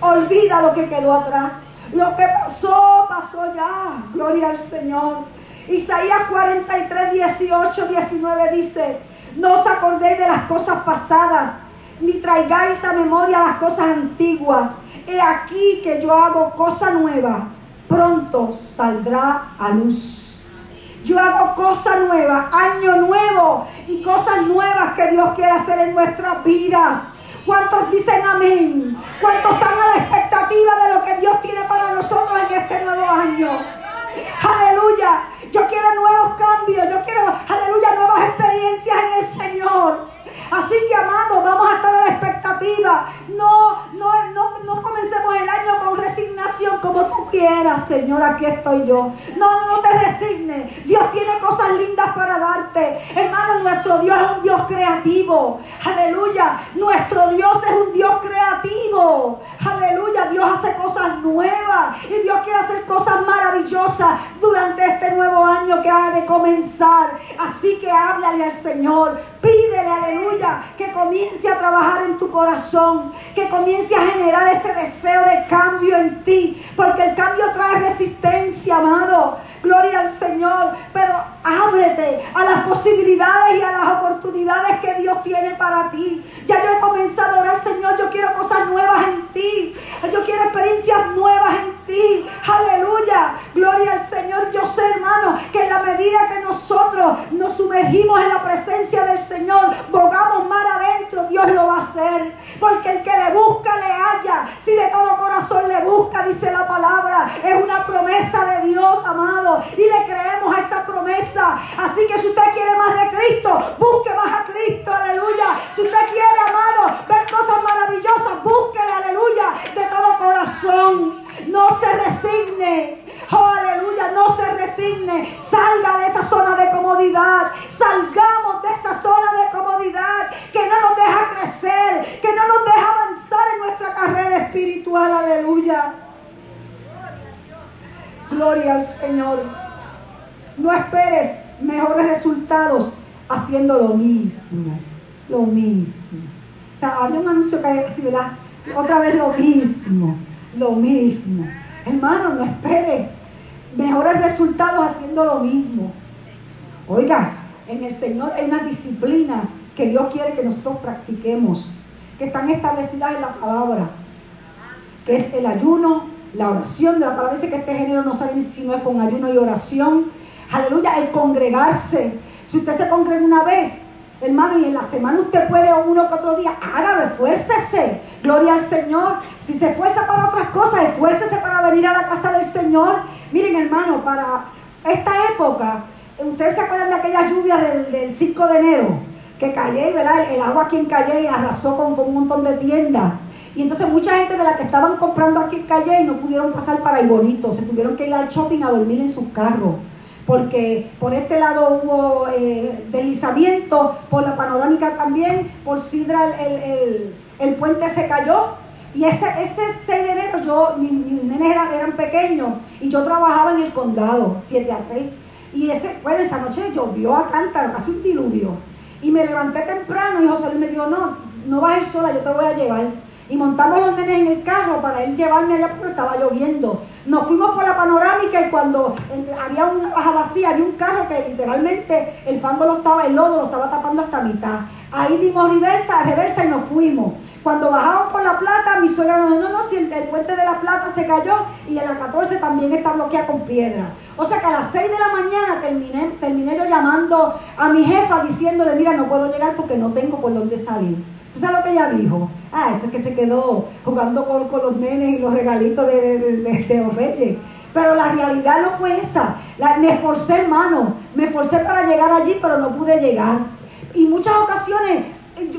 Olvida lo que quedó atrás. Lo que pasó, pasó ya. Gloria al Señor. Isaías 43, 18, 19 dice, no os acordéis de las cosas pasadas, ni traigáis a memoria las cosas antiguas he aquí que yo hago cosa nueva, pronto saldrá a luz. Yo hago cosa nueva, año nuevo y cosas nuevas que Dios quiere hacer en nuestras vidas. ¿Cuántos dicen amén? ¿Cuántos están a la expectativa de lo que Dios tiene para nosotros en este nuevo año? Aleluya. Yo quiero nuevos cambios. Yo quiero, aleluya, nuevas experiencias en el Señor. Así que, amados, vamos a estar a la expectativa. No, no, no, no comencemos el año con resignación como tú quieras, Señor. Aquí estoy yo. No, no te resignes. Dios tiene cosas lindas para darte. Hermano, nuestro Dios es un Dios creativo. Aleluya. Nuestro Dios es un Dios creativo. Aleluya. Dios hace cosas nuevas. Y Dios quiere hacer cosas maravillosas durante este nuevo año que ha de comenzar. Así que háblale al Señor. Pídele, aleluya, que comience a trabajar en tu corazón, que comience a generar ese deseo de cambio en ti, porque el cambio trae resistencia, amado. Gloria al Señor, pero ábrete a las posibilidades y a las oportunidades que Dios tiene para ti. Ya yo he comenzado a orar, Señor, yo quiero cosas nuevas en ti. Yo quiero experiencias nuevas en ti. Aleluya. Gloria al Señor. Yo sé, hermano, que en la medida que nosotros nos sumergimos en la presencia del Señor, bogamos mar adentro, Dios lo va a hacer. Porque el que le busca, le halla. Si de todo corazón le busca, dice la palabra, es una promesa de Dios, amado. Y le creemos a esa promesa. Así que si usted quiere más de Cristo, busque más a Cristo. Aleluya. Si usted quiere, amado, ver cosas maravillosas, búsquele, aleluya, de todo corazón. No se resigne. Oh, aleluya, no se resigne. Salga de esa zona de comodidad. Salgamos de esa zona de comodidad que no nos deja crecer, que no nos deja avanzar en nuestra carrera espiritual. Aleluya. Gloria al Señor. No esperes mejores resultados haciendo lo mismo. Lo mismo. O sea, había un anuncio que ¿verdad? Otra vez lo mismo lo mismo. Hermano, no espere mejores resultados haciendo lo mismo. Oiga, en el Señor hay unas disciplinas que Dios quiere que nosotros practiquemos, que están establecidas en la palabra, que es el ayuno, la oración, la palabra dice que este género no sabe si no es con ayuno y oración. Aleluya, el congregarse. Si usted se congrega una vez, hermano, y en la semana usted puede uno que otro día, hágalo, esfuércese. Gloria al Señor. Si se esfuerza para otras cosas, esfuércese para venir a la casa del Señor. Miren, hermano, para esta época, ustedes se acuerdan de aquellas lluvias del, 5 de enero, que cayó, ¿verdad? El agua aquí en Calle arrasó con, un montón de tiendas. Y entonces mucha gente de la que estaban comprando aquí en Calle no pudieron pasar para el bonito, se tuvieron que ir al shopping a dormir en sus carros porque por este lado hubo eh, deslizamiento, por la panorámica también, por Sidra el, el puente se cayó y ese, ese 6 de enero yo, mis, nenes eran, pequeños y yo trabajaba en el condado, 7 a 3. Y ese, bueno, esa noche llovió a cántaro, casi un diluvio. Y me levanté temprano y José Luis me dijo, no, no vas a ir sola, yo te voy a llevar. Y montamos los nenes en el carro para él llevarme allá porque estaba lloviendo. Nos fuimos por la panorámica y cuando había una baja vacía, había un carro que literalmente el fango lo estaba, el lodo lo estaba tapando hasta mitad. Ahí dimos reversa, reversa y nos fuimos. Cuando bajamos por la plata, mi suegra nos dijo, no, no, si el, puente de la plata se cayó y en la 14 también está bloqueada con piedra. O sea que a las 6 de la mañana terminé, terminé yo llamando a mi jefa diciéndole, mira, no puedo llegar porque no tengo por dónde salir. ¿Tú sabes lo que ella dijo? Ah, eso es que se quedó jugando con, los nenes y los regalitos de, de, los reyes. Pero la realidad no fue esa. me esforcé, hermano. Me esforcé para llegar allí, pero no pude llegar. Y muchas ocasiones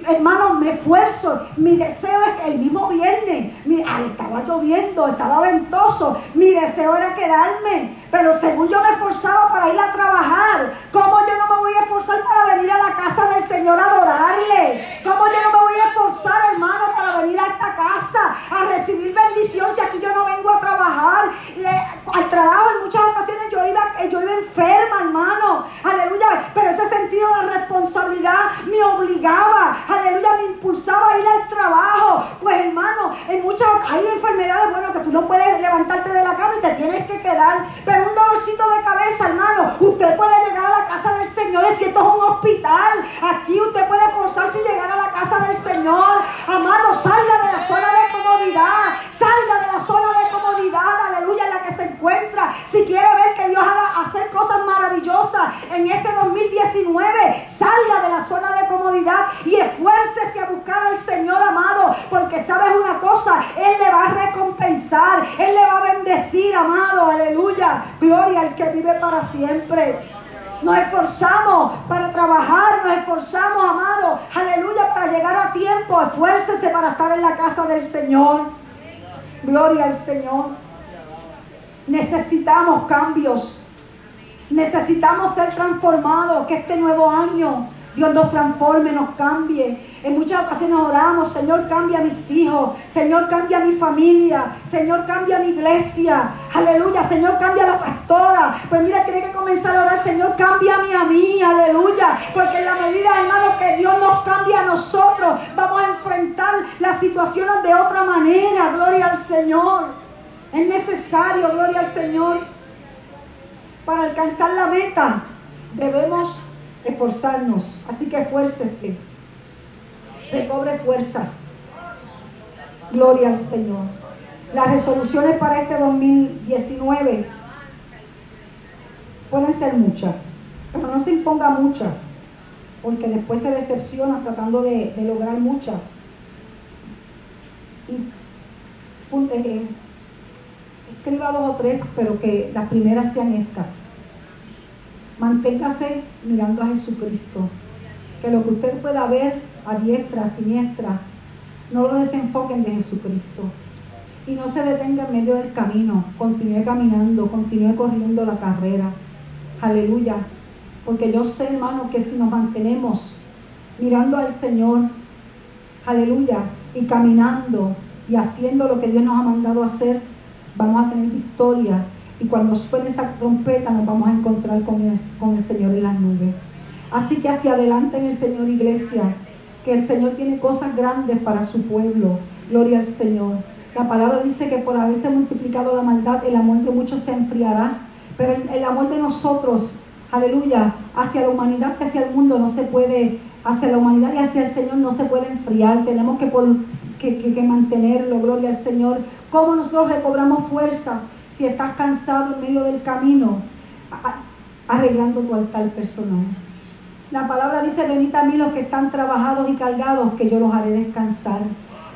hermano, me esfuerzo. Mi deseo es que el mismo viernes, estaba lloviendo, estaba ventoso. Mi deseo era quedarme. Pero según yo me esforzaba para ir a trabajar, ¿cómo yo no me voy a esforzar para venir a la casa del Señor a adorarle? ¿Cómo yo no me voy a esforzar, hermano, para venir a esta casa a recibir bendición si aquí yo no vengo a trabajar? al trabajo en muchas ocasiones yo iba, yo iba enferma, hermano. Aleluya. Pero ese sentido de responsabilidad me obligaba aleluya, me impulsaba a ir al trabajo. Pues hermano, en muchas hay enfermedades, bueno, que tú no puedes levantarte de la cama y te tienes que quedar. Pero un dolorcito de cabeza, hermano, usted puede llegar a la casa del Señor, si esto es un hospital, aquí usted puede forzarse y llegar a la casa del Señor. Amado, salga de la zona de comodidad, salga de la zona de comodidad, aleluya, en la que se encuentra. Si quiere ver que Dios haga hacer cosas maravillosas en este 2019, salga de la zona de comodidad y esfuércese a buscar al Señor amado, porque sabes una cosa, Él le va a recompensar, Él le va a bendecir, amado, aleluya. Gloria al que vive para siempre. Nos esforzamos para trabajar, nos esforzamos, amado, aleluya, para llegar a tiempo. Esfuércese para estar en la casa del Señor. Gloria al Señor. Necesitamos cambios. Necesitamos ser transformados. Que este nuevo año Dios nos transforme, nos cambie. En muchas ocasiones oramos, Señor, cambia a mis hijos, Señor, cambia a mi familia, Señor, cambia a mi iglesia. Aleluya, Señor, cambia a la pastora. Pues mira, tiene que comenzar a orar, Señor, cambia a mí, aleluya. Porque en la medida, hermano, que Dios nos cambia a nosotros, vamos a enfrentar las situaciones de otra manera. Gloria al Señor. Es necesario, gloria al Señor. Para alcanzar la meta, debemos esforzarnos. Así que esfuércese. Recobre fuerzas. Gloria al Señor. Las resoluciones para este 2019 pueden ser muchas, pero no se imponga muchas, porque después se decepciona tratando de, lograr muchas. Eh, escriba dos o tres, pero que las primeras sean estas Manténgase mirando a Jesucristo. Que lo que usted pueda ver a diestra, a siniestra, no lo desenfoquen de Jesucristo. Y no se detenga en medio del camino. Continúe caminando, continúe corriendo la carrera. Aleluya. Porque yo sé, hermano, que si nos mantenemos mirando al Señor, aleluya, y caminando y haciendo lo que Dios nos ha mandado hacer, vamos a tener victoria y cuando suene esa trompeta nos vamos a encontrar con el, con el Señor en las nubes. Así que hacia adelante en el Señor iglesia, que el Señor tiene cosas grandes para su pueblo. Gloria al Señor. La palabra dice que por haberse multiplicado la maldad, el amor de muchos se enfriará. Pero el, amor de nosotros, aleluya, hacia la humanidad que hacia el mundo no se puede, hacia la humanidad y hacia el Señor no se puede enfriar. Tenemos que, que, que mantenerlo, gloria al Señor. ¿Cómo nosotros recobramos fuerzas? Si estás cansado en medio del camino, arreglando tu altar personal. La palabra dice, venid a mí los que están trabajados y cargados, que yo los haré descansar.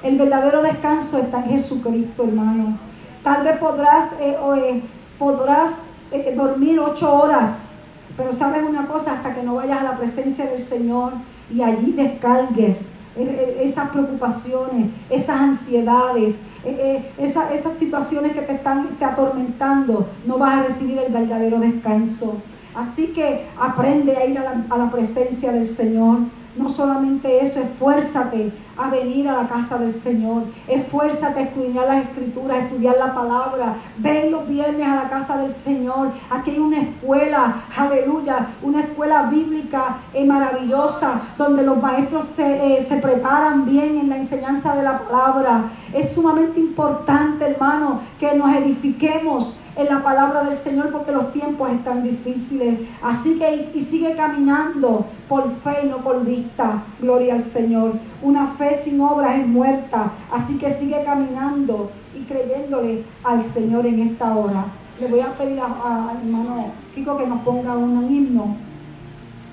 El verdadero descanso está en Jesucristo, hermano. Tal vez podrás, eh, eh, podrás eh, dormir ocho horas, pero sabes una cosa, hasta que no vayas a la presencia del Señor y allí descargues esas preocupaciones, esas ansiedades, eh, eh, esas situaciones que te están te atormentando, no vas a recibir el verdadero descanso. Así que aprende a ir a la presencia del Señor. No solamente eso, esfuérzate a venir a la casa del Señor. Esfuérzate a estudiar las escrituras, a estudiar la palabra. Ven los viernes a la casa del Señor. Aquí hay una escuela, aleluya, una escuela bíblica eh, maravillosa donde los maestros se, eh, se preparan bien en la enseñanza de la palabra. Es sumamente importante, hermano, que nos edifiquemos en la palabra del Señor porque los tiempos están difíciles. Así que y sigue caminando por fe y no por vista. Gloria al Señor. Una fe sin obras es muerta. Así que sigue caminando y creyéndole al Señor en esta hora. Le voy a pedir al hermano Kiko que nos ponga un himno.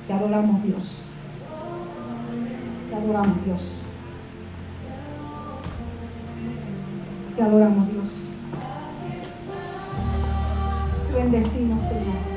Que adoramos Dios. Que adoramos Dios. Que adoramos Dios. Bendecimos, Señor.